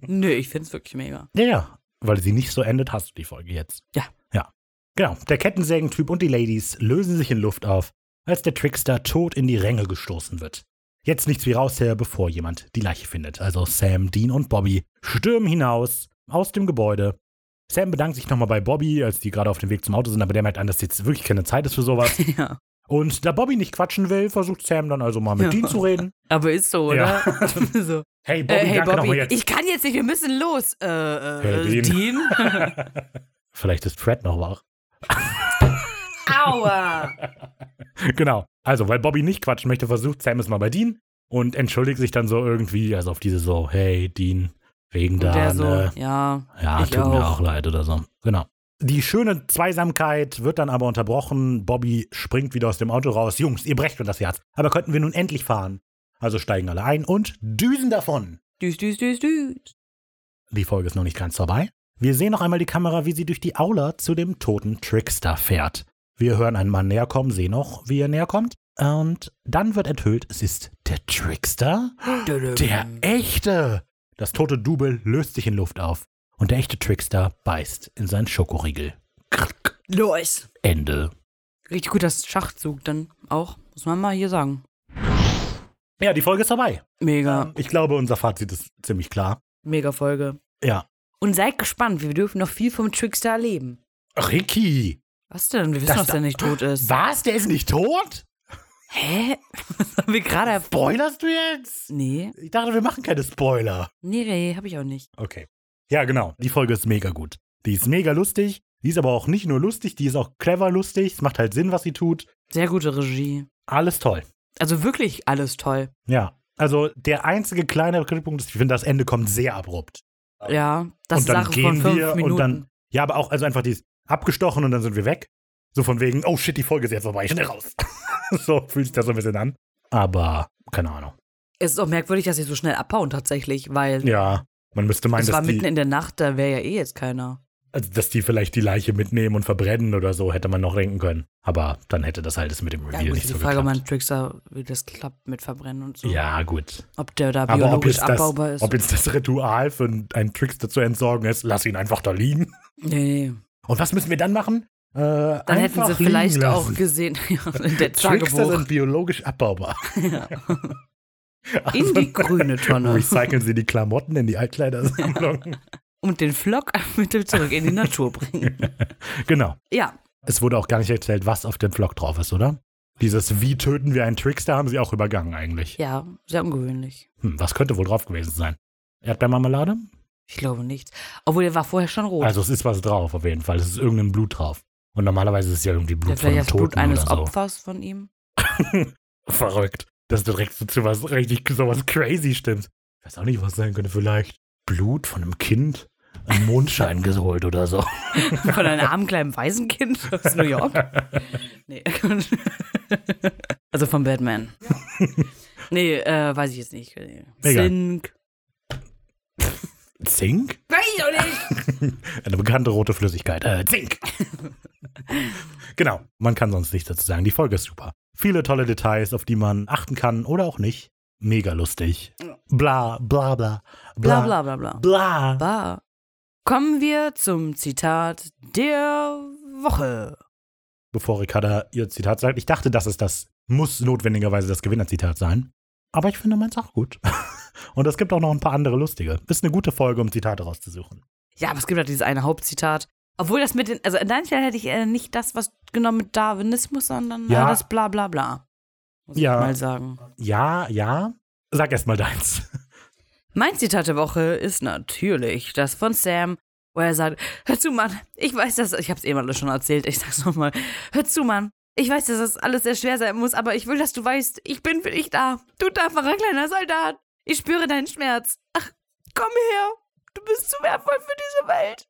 Nö, ich find's wirklich mega. Ja, ja. Weil sie nicht so endet, hast du die Folge jetzt. Ja. Ja. Genau. Der Kettensägentyp und die Ladies lösen sich in Luft auf, als der Trickster tot in die Ränge gestoßen wird. Jetzt nichts wie rausher, bevor jemand die Leiche findet. Also Sam, Dean und Bobby stürmen hinaus aus dem Gebäude. Sam bedankt sich nochmal bei Bobby, als die gerade auf dem Weg zum Auto sind, aber der merkt an, dass jetzt wirklich keine Zeit ist für sowas. (laughs) Ja. Und da Bobby nicht quatschen will, versucht Sam dann also mal mit Ja. Dean zu reden. (laughs) Aber ist so, oder? Ja. (laughs) so. Hey Bobby, Äh, hey Bobby, jetzt. ich kann jetzt nicht, wir müssen los. Äh, äh, Hey, Dean. Dean? Vielleicht ist Fred noch wach. Aua! (laughs) Genau. Also, weil Bobby nicht quatschen möchte, versucht Sam es mal bei Dean und entschuldigt sich dann so irgendwie, also auf diese so, hey Dean, wegen da, der so, ne? ja, ja, tut mir auch. auch leid oder so. Genau. Die schöne Zweisamkeit wird dann aber unterbrochen. Bobby springt wieder aus dem Auto raus. Jungs, ihr brecht mir das Herz. Aber könnten wir nun endlich fahren? Also steigen alle ein und düsen davon. düs, düs, düs, düs. Die Folge ist noch nicht ganz vorbei. Wir sehen noch einmal die Kamera, wie sie durch die Aula zu dem toten Trickster fährt. Wir hören einen Mann näher kommen, sehen noch, wie er näher kommt. Und dann wird enthüllt, es ist der Trickster? (gasps) Der echte! Das tote Double löst sich in Luft auf. Und der echte Trickster beißt in seinen Schokoriegel. Krrk. Los! Ende. Richtig gut, das Schachzug dann auch, muss man mal hier sagen. Ja, die Folge ist vorbei. Mega, Ich glaube, unser Fazit ist ziemlich klar. mega Folge. Ja. Und seid gespannt, wir dürfen noch viel vom Trickster erleben. Ricky! Was denn? Wir wissen, Das dass da- der nicht tot ist. Was? Der ist nicht tot? Hä? (laughs) Was haben wir gerade Spoilerst du jetzt? Nee, Ich dachte, wir machen keine Spoiler. nee, nee, hab ich auch nicht. Okay. Ja, genau. Die Folge ist mega gut. Die ist mega lustig. Die ist aber auch nicht nur lustig, die ist auch clever lustig. Es macht halt Sinn, was sie tut. Sehr gute Regie. Alles toll. Also wirklich alles toll. Ja. Also der einzige kleine Kritikpunkt ist, ich finde, das Ende kommt sehr abrupt. Ja, das und ist dann Sache gehen von fünf wir Minuten. und dann. Ja, aber auch, also einfach dieses abgestochen und dann sind wir weg. So von wegen, oh shit, die Folge ist jetzt vorbei, schnell raus. (laughs) so fühlt sich das so ein bisschen an. Aber, keine Ahnung. es ist auch merkwürdig, dass sie so schnell abhauen tatsächlich, weil Ja, man müsste meinen, es war dass mitten die, in der Nacht, da wäre ja eh jetzt keiner. also, dass die vielleicht die Leiche mitnehmen und verbrennen oder so, hätte man noch denken können. Aber dann hätte das halt das mit dem Ja, Reveal gut, nicht so Frage, geklappt. man Trickster, wie das klappt mit Verbrennen und so. Ja, gut. Ob der da Aber biologisch das, abbaubar ist. ob jetzt das Ritual für einen Trickster zu entsorgen ist, lass ihn einfach da liegen. nee, nee. Und was müssen wir dann machen? Äh, Dann hätten sie vielleicht auch gesehen, (laughs) ja, in (laughs) der Trickster sind biologisch abbaubar. (laughs) Ja. Also, In die grüne Tonne. Recyceln sie die Klamotten in die Altkleidersammlung. Und den Flock mit zurück in die Natur bringen. genau. Ja, Es wurde auch gar nicht erzählt, was auf dem Vlog drauf ist, oder? Dieses Wie töten wir einen Trickster haben sie auch übergangen eigentlich. ja, sehr ungewöhnlich. Hm, was könnte wohl drauf gewesen sein? Erdbeermarmelade? Ich glaube nicht. Obwohl, der war vorher schon rot. Also es ist was drauf auf jeden Fall. Es ist irgendein Blut drauf. Und normalerweise ist es ja irgendwie Ja, Blut von einem das Blut Toten eines oder so. Opfers von ihm. (laughs) Verrückt. Dass du direkt so zu was richtig sowas crazy stimmt. Ich weiß auch nicht, was sein könnte. Vielleicht Blut von einem Kind einen Mondschein geholt oder so. (laughs) Von einem armen kleinen Waisenkind aus New York. (laughs) Nee. Also von Batman. Nee, äh, weiß ich jetzt nicht. Egal. Zink. Weiß ich auch nicht. (laughs) Eine bekannte rote Flüssigkeit. Äh, Zink. (laughs) genau, man kann sonst nichts dazu sagen. Die Folge ist super. Viele tolle Details, auf die man achten kann oder auch nicht. Mega lustig. Bla, bla, bla. Bla bla bla bla. Bla. Bla. Kommen wir zum Zitat der Woche. Bevor Ricarda ihr Zitat sagt, ich dachte, das ist das, muss notwendigerweise das Gewinnerzitat sein. Aber ich finde meins auch gut. (laughs) Und es gibt auch noch ein paar andere lustige. Ist eine gute Folge, um Zitate rauszusuchen. Ja, aber es gibt halt dieses eine Hauptzitat. Obwohl das mit den, also an deiner Stelle hätte ich äh, nicht das, was genommen mit Darwinismus, sondern Ja. äh, das bla bla bla. Muss Ja. ich mal sagen. Ja, ja. Sag erst mal deins. Mein Zitat der Woche ist natürlich das von Sam, wo er sagt, hör zu, Mann, ich weiß, dass, ich hab's eben alles schon erzählt, ich sag's nochmal, hör zu, Mann, ich weiß, dass das alles sehr schwer sein muss, aber ich will, dass du weißt, ich bin für dich da. Du tapferer kleiner Soldat. Ich spüre deinen Schmerz. Ach, komm her. Du bist zu wertvoll für diese Welt.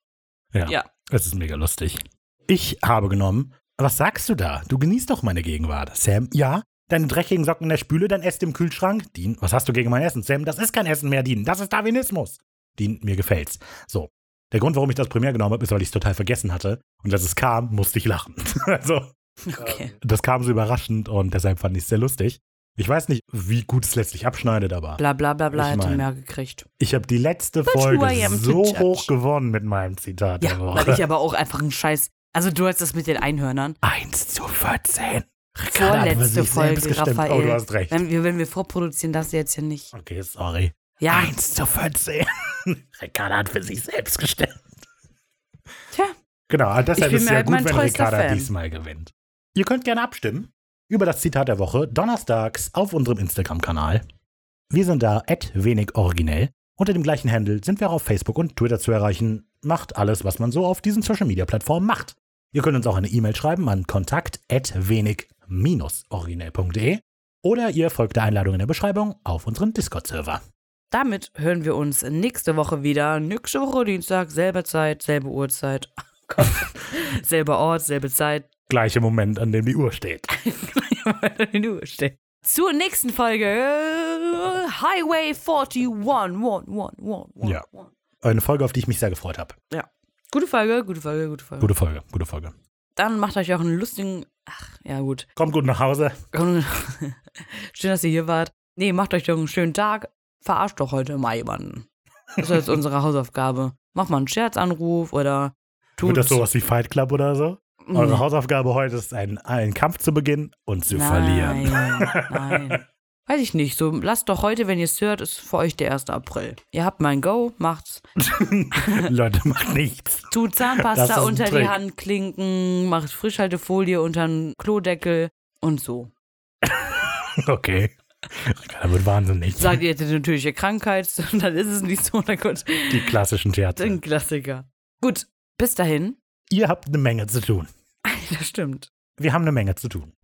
Ja. Ja. Es ist mega lustig. Ich habe genommen. Was sagst du da? Du genießt doch meine Gegenwart. Sam, ja? Deine dreckigen Socken in der Spüle, dein Essen im Kühlschrank? Dean, was hast du gegen mein Essen? Sam, das ist kein Essen mehr, Dean. Das ist Darwinismus. Dean, mir gefällt's. So. Der Grund, warum ich das primär genommen habe, ist, weil ich es total vergessen hatte. Und als es kam, musste ich lachen. (laughs) also, Okay. das kam so überraschend und deshalb fand ich es sehr lustig. Ich weiß nicht, wie gut es letztlich abschneidet, aber Bla bla bla bla Ich hätte mein- mehr gekriegt. ich habe die letzte who Folge so hoch gewonnen mit meinem Zitat Ja, weil ich aber auch einfach ein Scheiß. Also du hast das mit den Einhörnern. 1 zu 14. Ricarda hat für Vorletzte Folge. Raphael. Oh, du hast recht. Wenn wir, wenn wir vorproduzieren, das jetzt hier nicht. Okay, sorry. Ja, 1 zu 14. (laughs) Ricarda hat für sich selbst gestimmt. Tja. Genau, deshalb ist es ja halt gut, wenn Ricarda Fan. diesmal gewinnt. Ihr könnt gerne abstimmen über das Zitat der Woche donnerstags auf unserem Instagram-Kanal. Wir sind da at wenig originell. Unter dem gleichen Handle sind wir auch auf Facebook und Twitter zu erreichen. Macht alles, was man so auf diesen Social-Media-Plattformen macht. Ihr könnt uns auch eine E-Mail schreiben an kontakt wenig-originell.de oder ihr folgt der Einladung in der Beschreibung auf unseren Discord-Server. damit hören wir uns nächste Woche wieder. Nächste Woche Dienstag, selbe Zeit, selbe Uhrzeit. (laughs) (laughs) Selber Ort, selbe Zeit. Gleicher Moment, an dem die Uhr steht. (laughs) Die Uhr steht. Zur nächsten Folge Highway 41. One, one, one, one, one, Ja. Eine Folge, auf die ich mich sehr gefreut habe. Gute Folge, gute Folge, gute Folge. Gute Folge, gute Folge. Dann macht euch auch einen lustigen. Ach, ja, gut. Kommt gut nach Hause. (laughs) Schön, dass ihr hier wart. Nee, macht euch doch einen schönen Tag. Verarscht doch heute mal jemanden. Das ist jetzt (laughs) unsere Hausaufgabe. Macht mal einen Scherzanruf oder tut. Wird das sowas wie Fight Club oder so? Eure Hausaufgabe heute ist, einen, einen Kampf zu beginnen und zu verlieren. Nein, (laughs) nein. Weiß ich nicht. So, lasst doch heute, wenn ihr es hört, ist für euch der 1. April. Ihr habt mein Go, macht's. (laughs) Leute, macht nichts. Tut Zahnpasta unter die Trick. Handklinken, macht Frischhaltefolie unter den Klodeckel und so. (laughs) Okay. Ricarda wird wahnsinnig. Sagt ihr, hättet eine natürliche Krankheit, dann ist es nicht so. Na gut, Die klassischen Scherze. ein Klassiker. Gut, bis dahin. Ihr habt eine Menge zu tun. (laughs) Das stimmt. Wir haben eine Menge zu tun.